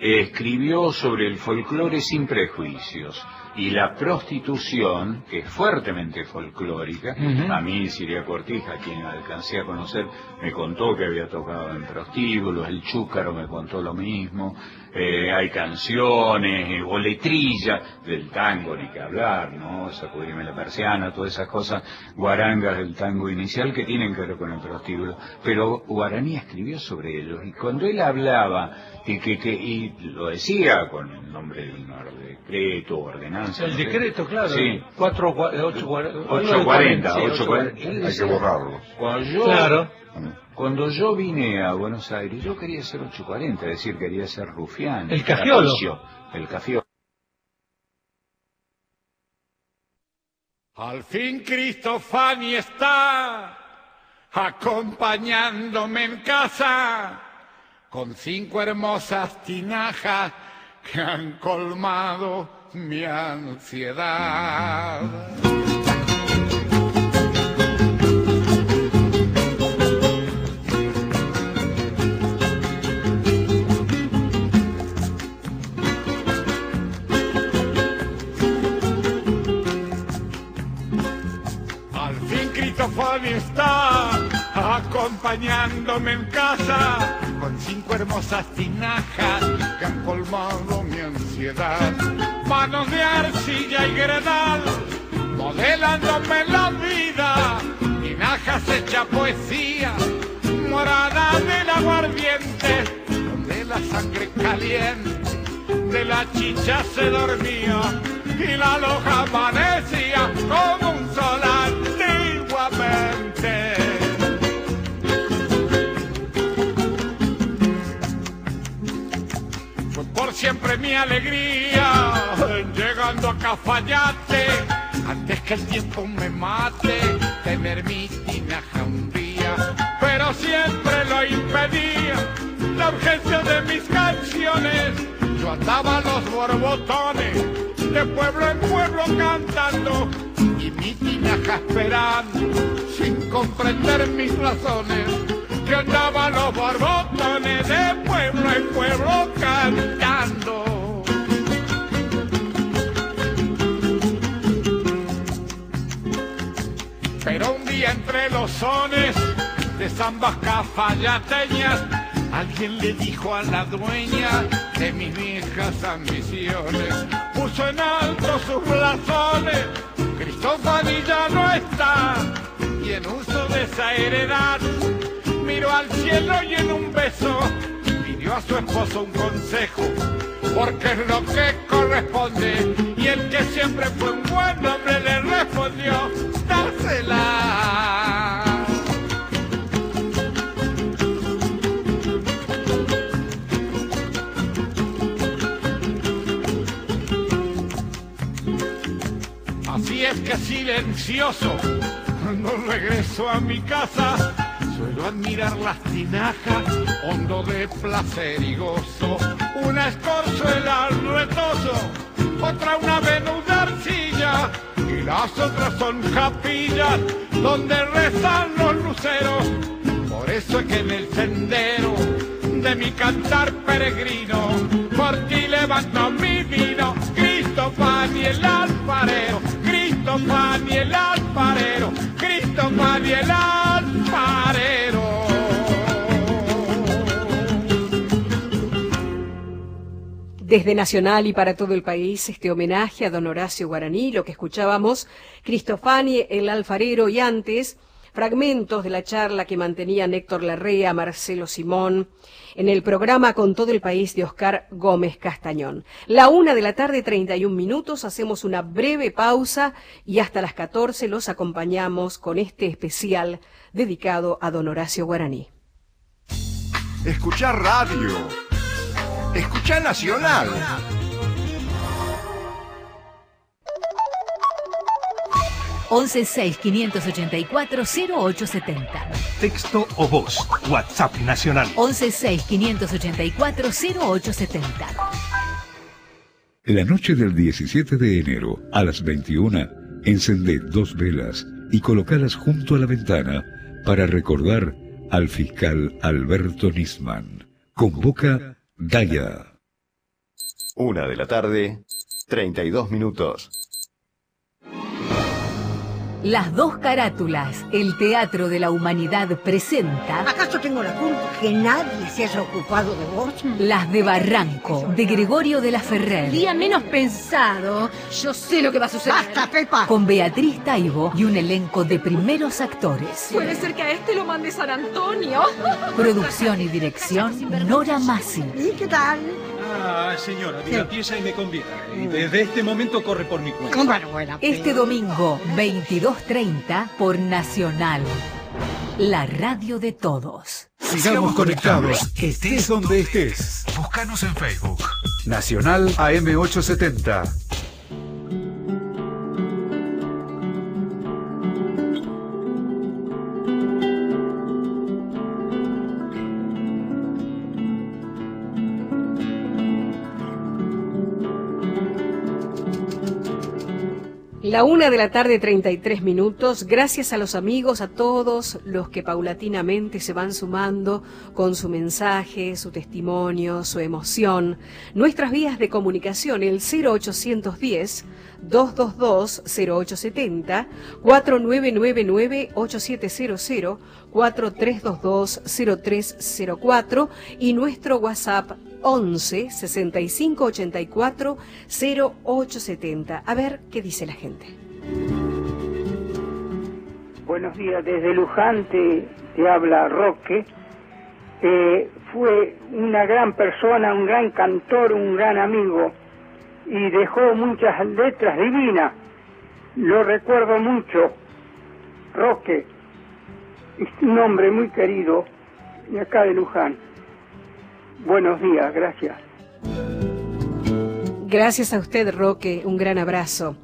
eh, escribió sobre el folclore sin prejuicios y la prostitución, que es fuertemente folclórica. A mí, Siria Cortija, quien alcancé a conocer, me contó que había tocado en prostíbulos, el Chúcaro me contó lo mismo, eh, hay canciones, eh, o letrilla del tango, ni que hablar, ¿no? Sacudirme la persiana, todas esas cosas, guarangas del tango inicial que tienen que ver con el prostíbulo. Pero Guaraní escribió sobre ellos, y cuando él hablaba, que, que, que- y lo decía con el nombre de un decreto, ordenanza. El no sé. decreto, claro. Sí. 4, 8, 840, 840. Sí, Hay que borrarlo. Cuando yo, Claro. Cuando yo vine a Buenos Aires, yo quería ser 840, es decir, quería ser rufián. El cafiolo. El cafiolo. Al fin Cristofani está acompañándome en casa con cinco hermosas tinajas que han colmado mi ansiedad. Cristofani está acompañándome en casa con cinco hermosas tinajas que han colmado mi ansiedad. Manos de arcilla y gredal modelándome la vida. Tinajas hecha poesía, morada del aguardiente, donde la sangre caliente de la chicha se dormía y la loja amanecía como un sol siempre mi alegría. Llegando a Cafayate antes que el tiempo me mate tener mi tinaja un día. Pero siempre lo impedía la urgencia de mis canciones. Yo andaba a los borbotones de pueblo en pueblo cantando y mi tinaja esperando sin comprender mis razones que andaba a los borbotones de pueblo en pueblo cantando. Pero un día entre los sones de zambas cafayateñas, alguien le dijo a la dueña de mis viejas ambiciones, puso en alto sus blasones, Cristofani ya no está, y en uso de esa heredad, miró al cielo y en un beso pidió a su esposo un consejo, porque es lo que corresponde, y el que siempre fue un buen hombre le respondió, dársela. Así es que silencioso, cuando regreso a mi casa, suelo admirar las tinajas, hondo de placer y gozo. Una escorzuela al retoso, otra una Venus de arcilla, y las otras son capillas donde rezan los luceros. Por eso es que en el sendero de mi cantar peregrino, por ti levanto mi vino, Cristo Pan y el alfarero, Cristo Pan el alfarero, Cristo Pan y el alfarero. Desde Nacional y para todo el país, este homenaje a don Horacio Guaraní, lo que escuchábamos, Cristofani, el alfarero y antes, fragmentos de la charla que mantenían Héctor Larrea, Marcelo Simón, en el programa Con todo el país de Oscar Gómez Castañón. La una de la tarde, 31 minutos, hacemos una breve pausa y hasta las 14 los acompañamos con este especial dedicado a don Horacio Guaraní. Escuchá radio. Escuchá Nacional. Once seis quinientos ochenta y cuatro cero ocho setenta. Texto o voz. WhatsApp Nacional. Once seis quinientos ochenta y cuatro cero ocho setenta. La noche del 17 de enero, a las 21, encended dos velas y colocalas junto a la ventana para recordar al fiscal Alberto Nisman. Convoca Daya. Una de la tarde, 32 minutos. Las dos carátulas, el Teatro de la Humanidad presenta... ¿Acaso tengo la culpa que nadie se haya ocupado de vos? Las de Barranco, de Gregorio de la Ferrer. Día menos pensado. Yo sé lo que va a suceder. ¡Basta, Pepa! Con Beatriz Taibo y un elenco de primeros actores. Puede ser que a este lo mande San Antonio. Producción y dirección, Nora Massi. ¿Y qué tal? Ah, señora, mira, piensa y me conviene. Y desde este momento corre por mi cuenta. Bueno, bueno, Este domingo, 22.30, por Nacional. La radio de todos. Sigamos conectados, estés donde estés. Búscanos en Facebook. Nacional AM870. La una de la tarde, 33 minutos. Gracias a los amigos, a todos los que paulatinamente se van sumando con su mensaje, su testimonio, su emoción. Nuestras vías de comunicación, el 0810 222 0870 4999 8700 4322 0304 y nuestro WhatsApp 11 65 84 0870. A ver qué dice la gente. Buenos días, desde Luján te, habla Roque. Eh, fue una gran persona, un gran cantor, un gran amigo y dejó muchas letras divinas. Lo recuerdo mucho. Roque, un hombre muy querido de acá de Luján. Buenos días, gracias. Gracias a usted, Roque. Un gran abrazo.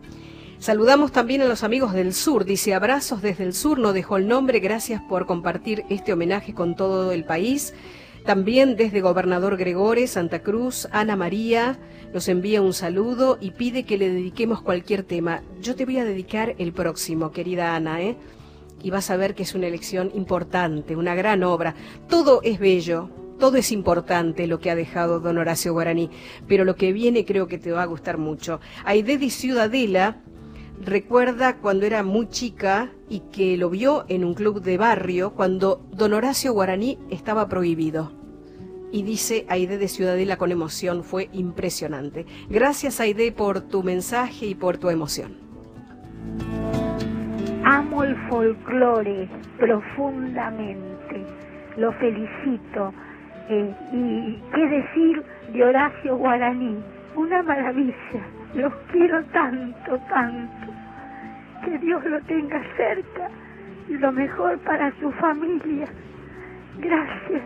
Saludamos también a los amigos del sur. Dice abrazos desde el sur, no dejó el nombre. Gracias por compartir este homenaje con todo el país. También desde Gobernador Gregores, Santa Cruz, Ana María nos envía un saludo y pide que le dediquemos cualquier tema. Yo te voy a dedicar el próximo, querida Ana, ¿eh? Y vas a ver que es una elección importante, una gran obra. Todo es bello, todo es importante lo que ha dejado don Horacio Guaraní, pero lo que viene creo que te va a gustar mucho. Aide de Ciudadela recuerda cuando era muy chica y que lo vio en un club de barrio cuando don Horacio Guaraní estaba prohibido. Y dice Aide de Ciudadela con emoción, fue impresionante. Gracias Aide por tu mensaje y por tu emoción. Amo el folclore profundamente, lo felicito. Y qué decir de Horacio Guaraní, una maravilla, los quiero tanto, tanto, que Dios lo tenga cerca y lo mejor para su familia. Gracias,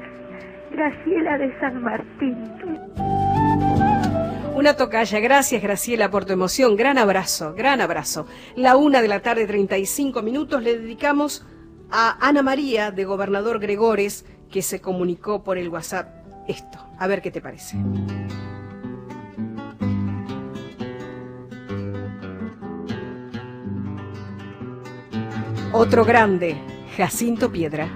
Graciela de San Martín. Una tocaya, gracias Graciela por tu emoción, gran abrazo, gran abrazo. La una de la tarde, 35 minutos, le dedicamos a Ana María de Gobernador Gregores, que se comunicó por el WhatsApp esto. A ver qué te parece. Otro grande, Jacinto Piedra.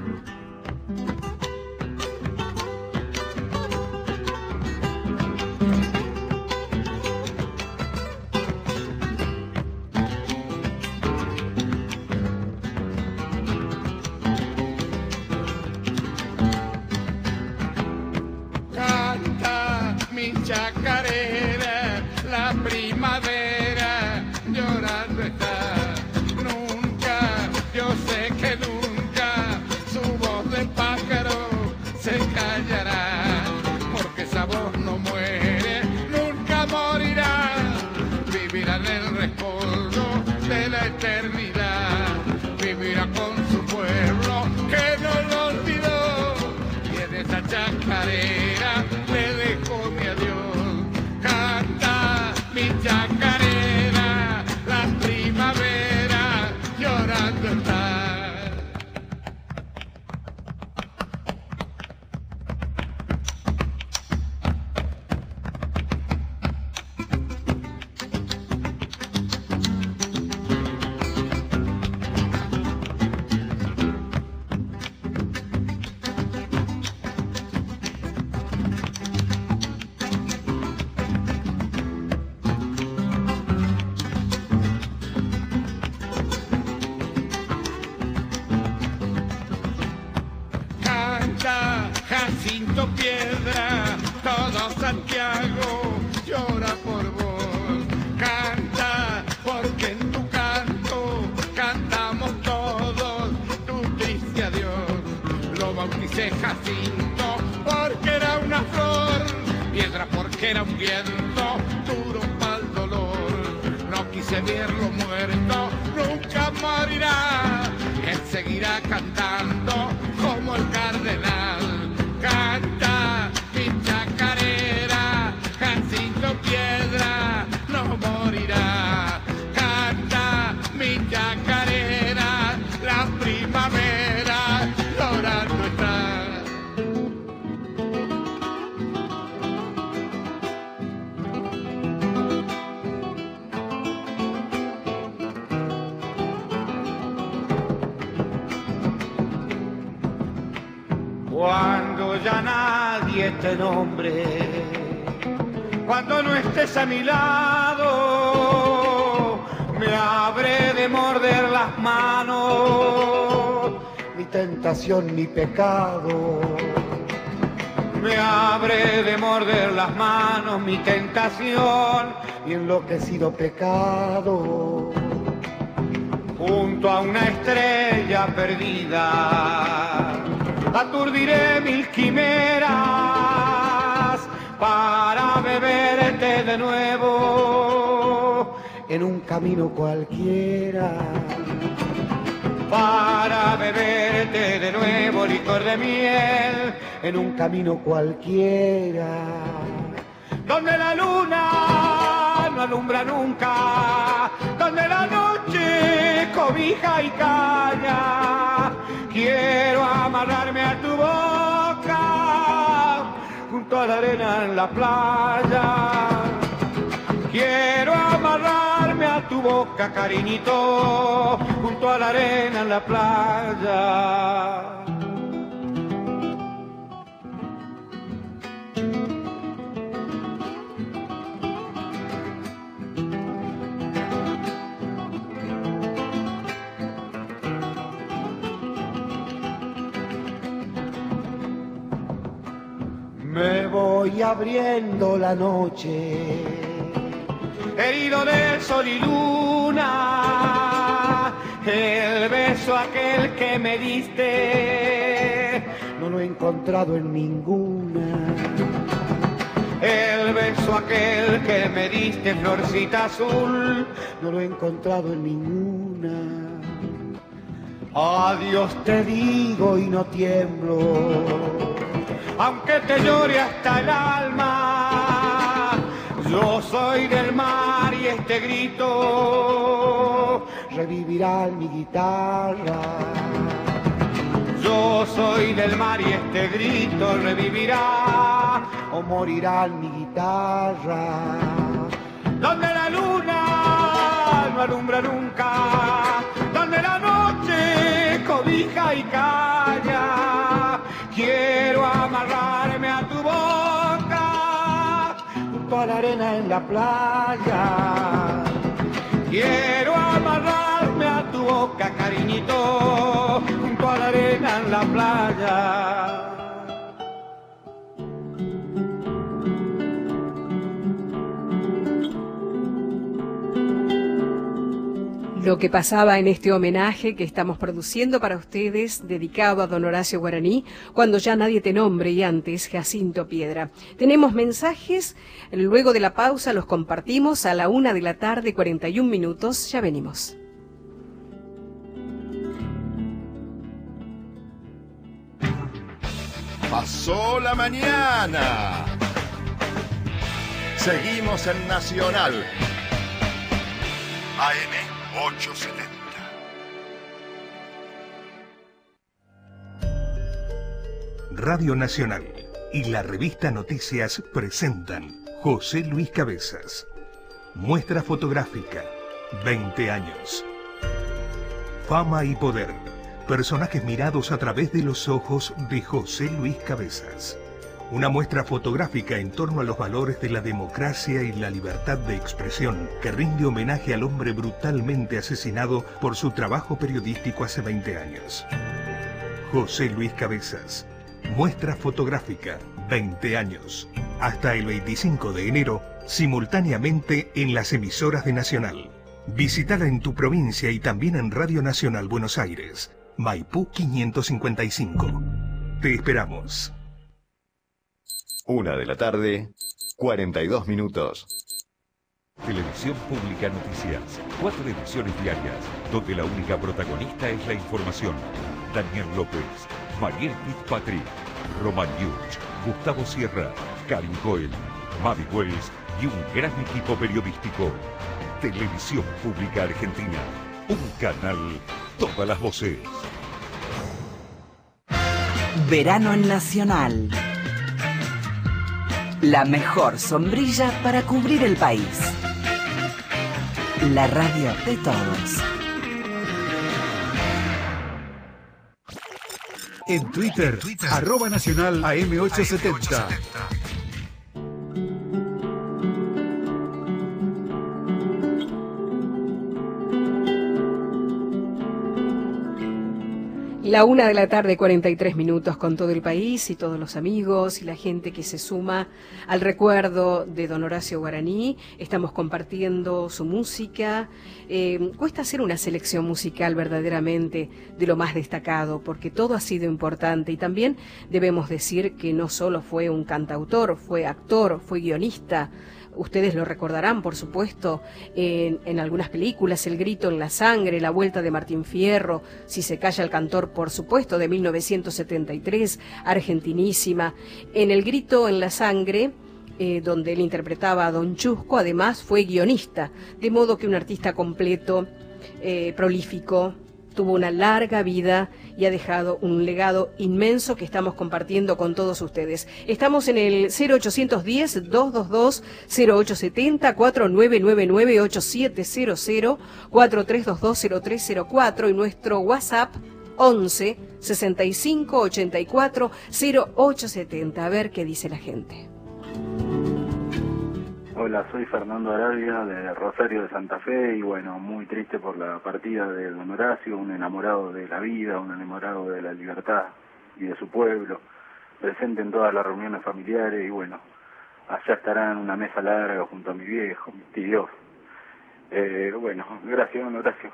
Cantando como el cardenal. Te nombre, cuando no estés a mi lado, me habré de morder las manos, mi tentación, mi pecado. Me habré de morder las manos, mi tentación, y enloquecido pecado junto a una estrella perdida. Aturdiré mil quimeras para beberte de nuevo en un camino cualquiera. Para beberte de nuevo licor de miel en un camino cualquiera. Donde la luna no alumbra nunca, donde la noche cobija y calla. Quiero amarrarme a tu boca junto a la arena en la playa. Quiero amarrarme a tu boca, cariñito, junto a la arena en la playa. Voy abriendo la noche, herido de sol y luna, el beso aquel que me diste, no lo he encontrado en ninguna. El beso aquel que me diste, florcita azul, no lo he encontrado en ninguna. Adiós te digo y no tiemblo aunque te llore hasta el alma. Yo soy del mar y este grito revivirá en mi guitarra. Yo soy del mar y este grito revivirá o morirá mi guitarra. Donde la luna no alumbra nunca, donde la noche cobija y calla. Quiero amarrarme a tu boca junto a la arena en la playa. Quiero amarrarme a tu boca, cariñito, junto a la arena en la playa. Lo que pasaba en este homenaje que estamos produciendo para ustedes, dedicado a don Horacio Guaraní, cuando ya nadie te nombre y antes Jacinto Piedra. Tenemos mensajes, luego de la pausa los compartimos a la una de la tarde, 41 minutos, ya venimos. Pasó la mañana. Seguimos en Nacional. AM 870. Radio Nacional y la revista Noticias presentan José Luis Cabezas. Muestra fotográfica, 20 años. Fama y poder. Personajes mirados a través de los ojos de José Luis Cabezas. Una muestra fotográfica en torno a los valores de la democracia y la libertad de expresión que rinde homenaje al hombre brutalmente asesinado por su trabajo periodístico hace 20 años. José Luis Cabezas. Muestra fotográfica, 20 años. Hasta el 25 de enero, simultáneamente en las emisoras de Nacional. Visítala en tu provincia y también en Radio Nacional Buenos Aires, Maipú 555. Te esperamos. Una de la tarde, 42 minutos. Televisión Pública Noticias. Cuatro ediciones diarias, donde la única protagonista es la información. Daniel López, Mariel Fitzpatrick, Roman Yuch, Gustavo Sierra, Karin Cohen, Mavi Wells y un gran equipo periodístico. Televisión Pública Argentina. Un canal, todas las voces. Verano en Nacional. La mejor sombrilla para cubrir el país. La radio de todos. En Twitter, arroba nacional AM870. La una de la tarde, 43 minutos con todo el país y todos los amigos y la gente que se suma al recuerdo de don Horacio Guaraní. Estamos compartiendo su música. Eh, cuesta hacer una selección musical verdaderamente de lo más destacado porque todo ha sido importante y también debemos decir que no solo fue un cantautor, fue actor, fue guionista, Ustedes lo recordarán, por supuesto, en, algunas películas, El grito en la sangre, La vuelta de Martín Fierro, Si se calla el cantor, por supuesto, de 1973, argentinísima. En El grito en la sangre, eh, donde él interpretaba a Don Chusco, además fue guionista, de modo que un artista completo, eh, prolífico, tuvo una larga vida y ha dejado un legado inmenso que estamos compartiendo con todos ustedes. Estamos en el 0810-222-0870, 4999-8700, 4322-0304 y nuestro WhatsApp 11 65 84 0870. A ver qué dice la gente. Hola, soy Fernando Arabia de Rosario de Santa Fe y bueno, muy triste por la partida de don Horacio, un enamorado de la vida, un enamorado de la libertad y de su pueblo, presente en todas las reuniones familiares y bueno, allá estará en una mesa larga junto a mi viejo, mi tío. Eh, bueno, gracias don Horacio.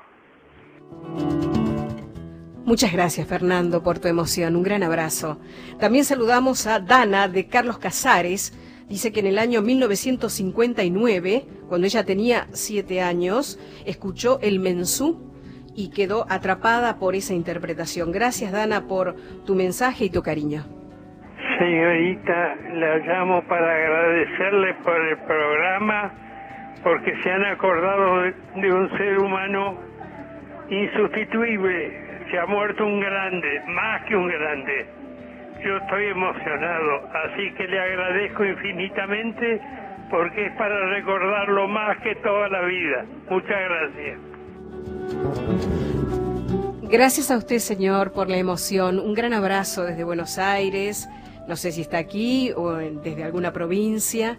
Muchas gracias, Fernando, por tu emoción. Un gran abrazo. También saludamos a Dana de Carlos Casares, Dice que en el año 1959, cuando ella tenía siete años, escuchó el mensú y quedó atrapada por esa interpretación. Gracias, Dana, por tu mensaje y tu cariño. Señorita, la llamo para agradecerle por el programa, porque se han acordado de, de un ser humano insustituible. Se ha muerto un grande, más que un grande yo estoy emocionado, así que le agradezco infinitamente porque es para recordarlo más que toda la vida. Muchas gracias. Gracias a usted, señor, por la emoción. Un gran abrazo desde Buenos Aires. No sé si está aquí o desde alguna provincia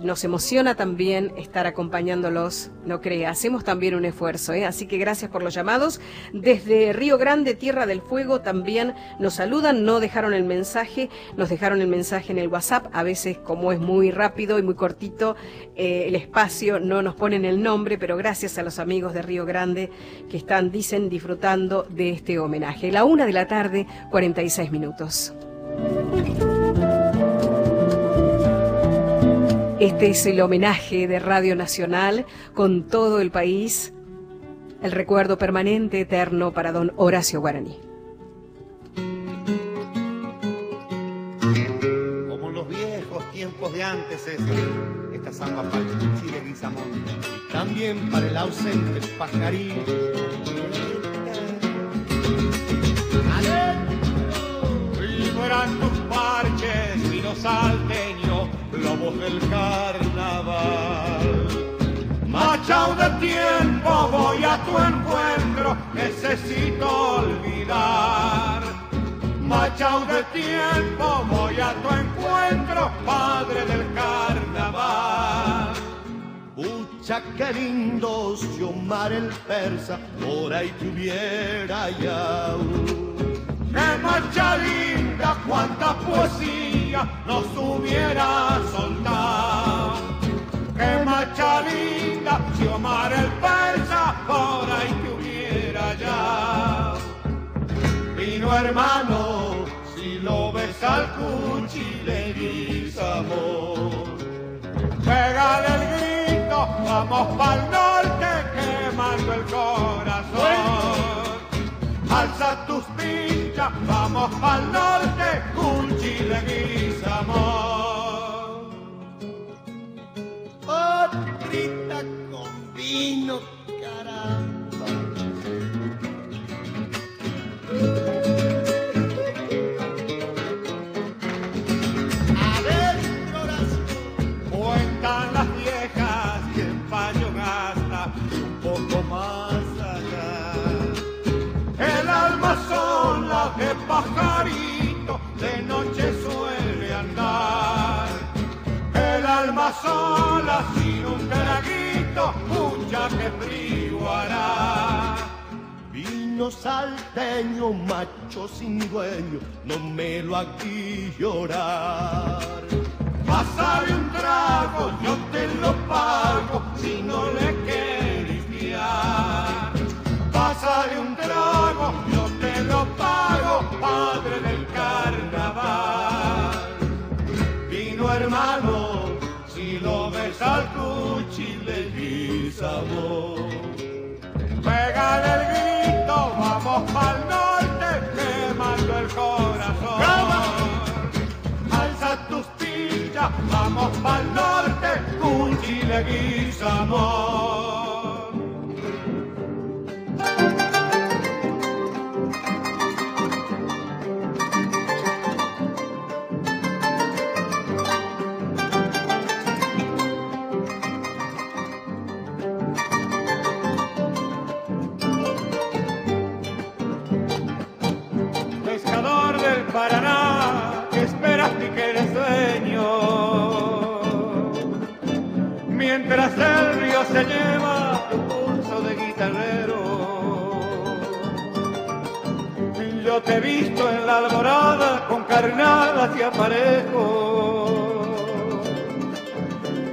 nos emociona también estar acompañándolos, no crea, hacemos también un esfuerzo, ¿eh? así que gracias por los llamados. Desde Río Grande, Tierra del Fuego, también nos saludan, no dejaron el mensaje, nos dejaron el mensaje en el WhatsApp, a veces como es muy rápido y muy cortito eh, el espacio, no nos ponen el nombre, pero gracias a los amigos de Río Grande que están, dicen, disfrutando de este homenaje. La una de la tarde, 46 minutos. Este es el homenaje de Radio Nacional con todo el país, el recuerdo permanente eterno para don Horacio Guaraní. Como en los viejos tiempos de antes, esta samba para el Guizamón y también para el ausente pajarín. Vibran tus parches, vino salteño, lobos del carnaval. Machao de tiempo, voy a tu encuentro, necesito olvidar. Machao de tiempo, voy a tu encuentro, padre del carnaval. Pucha, qué lindo si Omar el persa por ahí tuviera ya. ¡Qué marcha linda! ¡Cuánta poesía nos hubiera soltado! ¡Qué marcha linda! Si Omar el persa por ahí te hubiera ya. Vino hermano, si lo ves al cuchi le. Pégale el grito, vamos pa'l norte quemando el corazón. Alza tus vamos pa'l norte, Cuchi de Guizamón. Otrita con vino, caramba. Adentro las cuentan las viejas que el paño gasta un poco más allá. El alma sola de pajarito de noche suele andar. El alma sola sin un traguito, mucha que frío hará. Vino salteño, macho sin dueño, no me lo aquí llorar. Pásale un trago, yo te lo pago si no le quieres guiar. Pásale un trago, yo lo pago, padre del carnaval. Vino hermano, si lo ves al cuchi le amor. Pégale el grito, vamos pa'l norte, quemando el corazón. Alza tus pillas, vamos pa'l norte, Cuchi Leguizamón. pescador con carnadas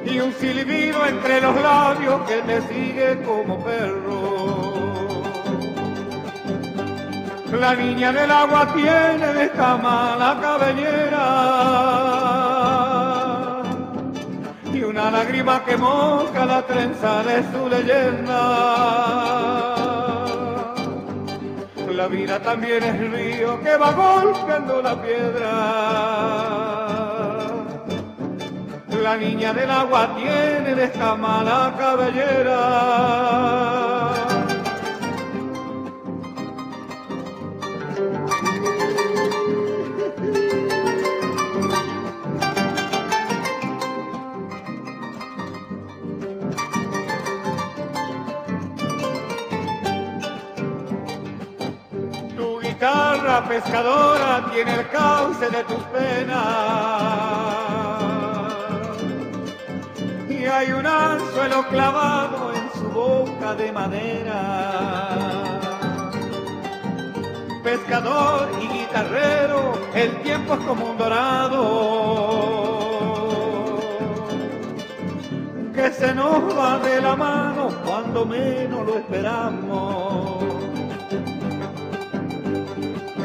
y un silbido entre los labios que te sigue como perro. La niña del agua tiene de esta mala cabellera y una lágrima que moja la trenza de su leyenda. La vida también es río que va golpeando la piedra. La niña del agua tiene de esta mala cabellera. Pescadora tiene el cauce de tus penas. Y hay un anzuelo clavado en su boca de madera. Pescador y guitarrero, el tiempo es como un dorado. Que se nos va de la mano cuando menos lo esperamos.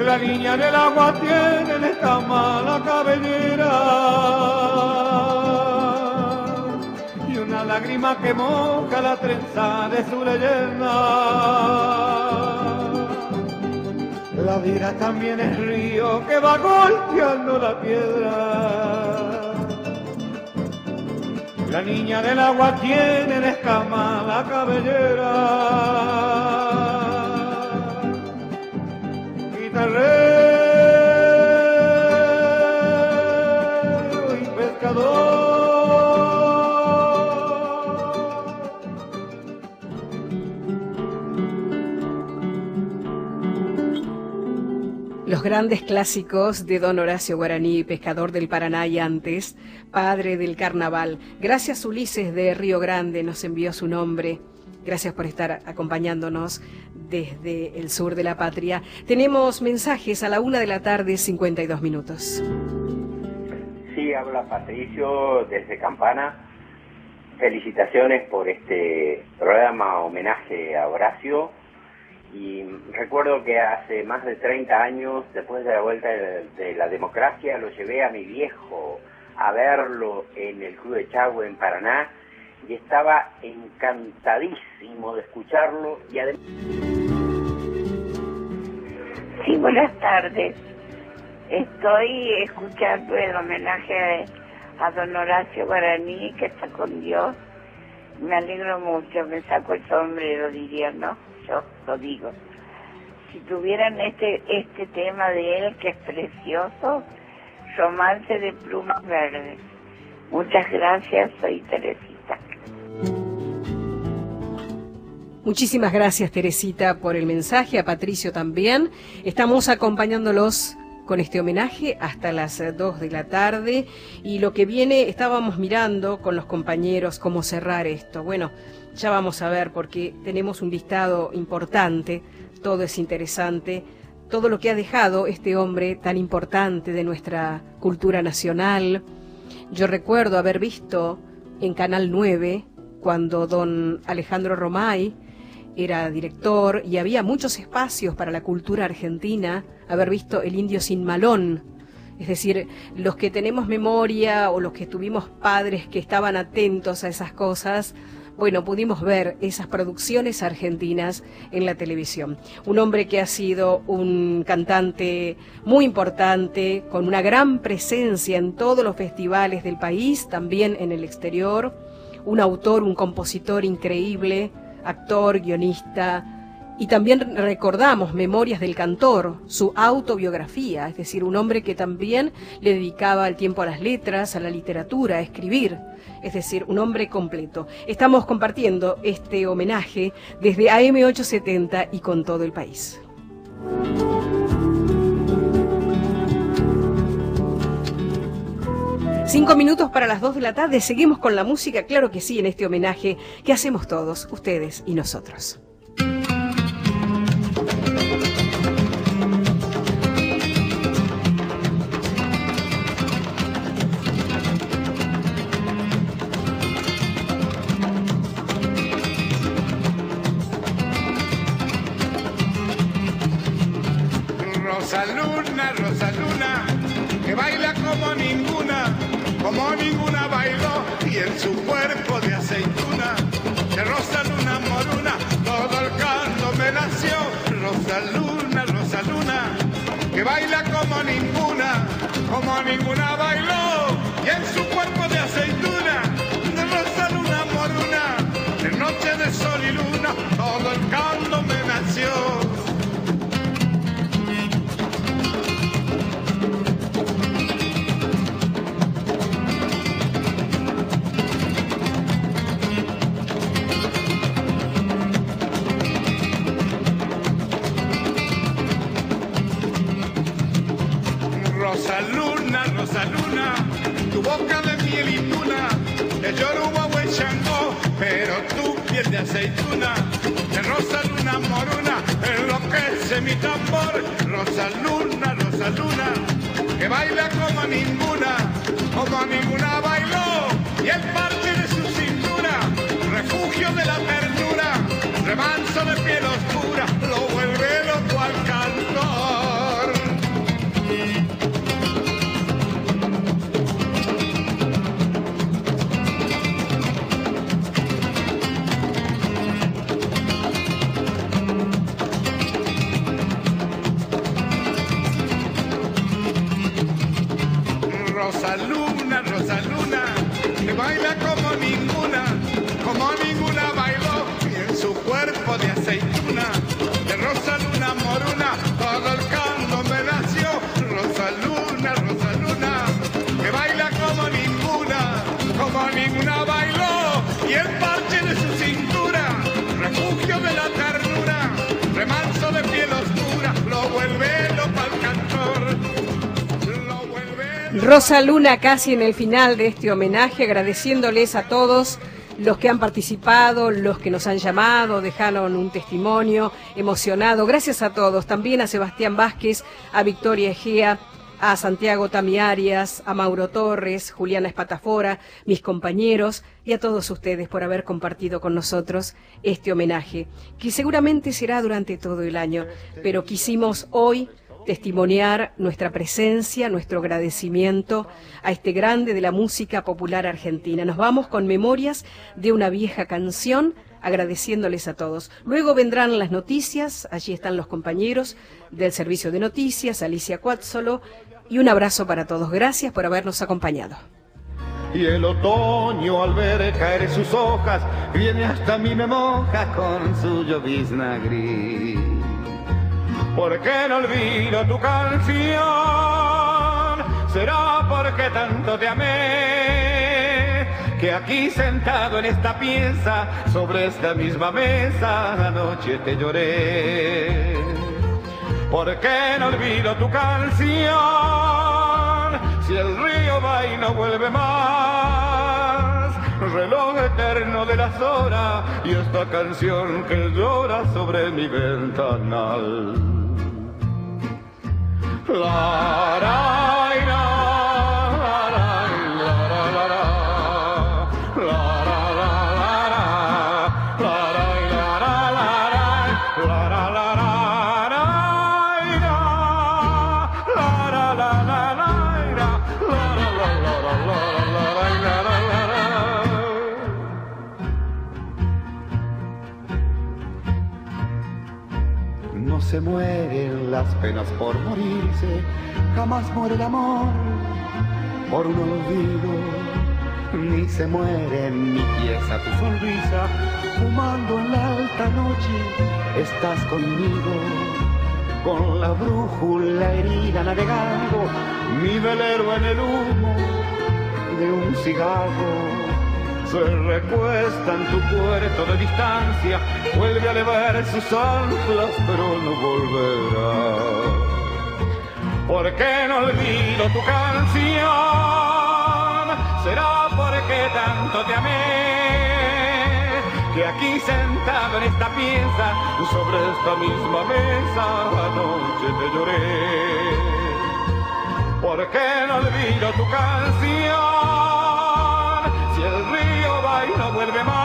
La niña del agua tiene en esta mala cabellera y una lágrima que moja la trenza de su leyenda. La vida también es río que va golpeando la piedra. La niña del agua tiene en escama la cabellera. Grandes clásicos de don Horacio Guaraní, pescador del Paraná y antes, padre del carnaval. Gracias Ulises de Río Grande nos envió su nombre. Gracias por estar acompañándonos desde el sur de la patria. Tenemos mensajes a la una de la tarde, 52 minutos. Sí, habla Patricio desde Campana. Felicitaciones por este programa homenaje a Horacio y recuerdo que hace más de 30 años, después de la vuelta de, la democracia, lo llevé a mi viejo a verlo en el Club de Chagüe en Paraná y estaba encantadísimo de escucharlo y además... Sí, buenas tardes. Estoy escuchando el homenaje a don Horacio Guaraní, que está con Dios. Me alegro mucho, me saco el sombrero, diría, ¿no? Yo lo digo. Si tuvieran este este tema de él que es precioso, romance de plumas verdes. Muchas gracias, soy Teresita. Muchísimas gracias Teresita por el mensaje, a Patricio también. Estamos acompañándolos con este homenaje hasta las 2 de la tarde y lo que viene estábamos mirando con los compañeros cómo cerrar esto. Bueno, ya vamos a ver porque tenemos un listado importante, todo es interesante, todo lo que ha dejado este hombre tan importante de nuestra cultura nacional. Yo recuerdo haber visto en Canal 9 cuando don Alejandro Romay era director y había muchos espacios para la cultura argentina, haber visto El Indio sin Malón. Es decir, los que tenemos memoria o los que tuvimos padres que estaban atentos a esas cosas, bueno, pudimos ver esas producciones argentinas en la televisión. Un hombre que ha sido un cantante muy importante, con una gran presencia en todos los festivales del país, también en el exterior, un autor, un compositor increíble, actor, guionista, y también recordamos Memorias del Cantor, su autobiografía, es decir, un hombre que también le dedicaba el tiempo a las letras, a la literatura, a escribir, es decir, un hombre completo. Estamos compartiendo este homenaje desde AM870 y con todo el país. Cinco minutos para las dos de la tarde. Seguimos con la música, claro que sí, en este homenaje que hacemos todos, ustedes y nosotros. Rosa Luna casi en el final de este homenaje, agradeciéndoles a todos los que han participado, los que nos han llamado, dejaron un testimonio emocionado. Gracias a todos, también a Sebastián Vázquez, a Victoria Egea, a Santiago Tamiarias, a Mauro Torres, Juliana Espatafora, mis compañeros y a todos ustedes por haber compartido con nosotros este homenaje, que seguramente será durante todo el año, pero quisimos hoy testimoniar nuestra presencia, nuestro agradecimiento a este grande de la música popular argentina. Nos vamos con memorias de una vieja canción agradeciéndoles a todos. Luego vendrán las noticias, allí están los compañeros del servicio de noticias, Alicia Cuatzolo, y un abrazo para todos. Gracias por habernos acompañado. Y el otoño al ver caer sus hojas viene hasta mí me moja con su llovizna gris. ¿Por qué no olvido tu canción? Será porque tanto te amé que aquí sentado en esta pieza sobre esta misma mesa anoche te lloré. ¿Por qué no olvido tu canción? Si el río va y no vuelve más, reloj eterno de las horas y esta canción que llora sobre mi ventanal. Se mueren las penas por morirse, jamás muere el amor por un olvido, ni se muere en mi pieza tu sonrisa, fumando en la alta noche, estás conmigo, con la brújula herida navegando, mi velero en el humo de un cigarro se recuesta en tu puerto de distancia, vuelve a elevar sus anclas, pero no volverá. ¿Por qué no olvido tu canción? Será porque tanto te amé, que aquí sentado en esta pieza, sobre esta misma mesa, anoche te lloré. ¿Por qué no olvido tu canción? El río va y no vuelve más,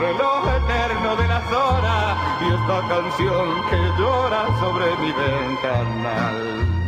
reloj eterno de las horas y esta canción que llora sobre mi ventanal.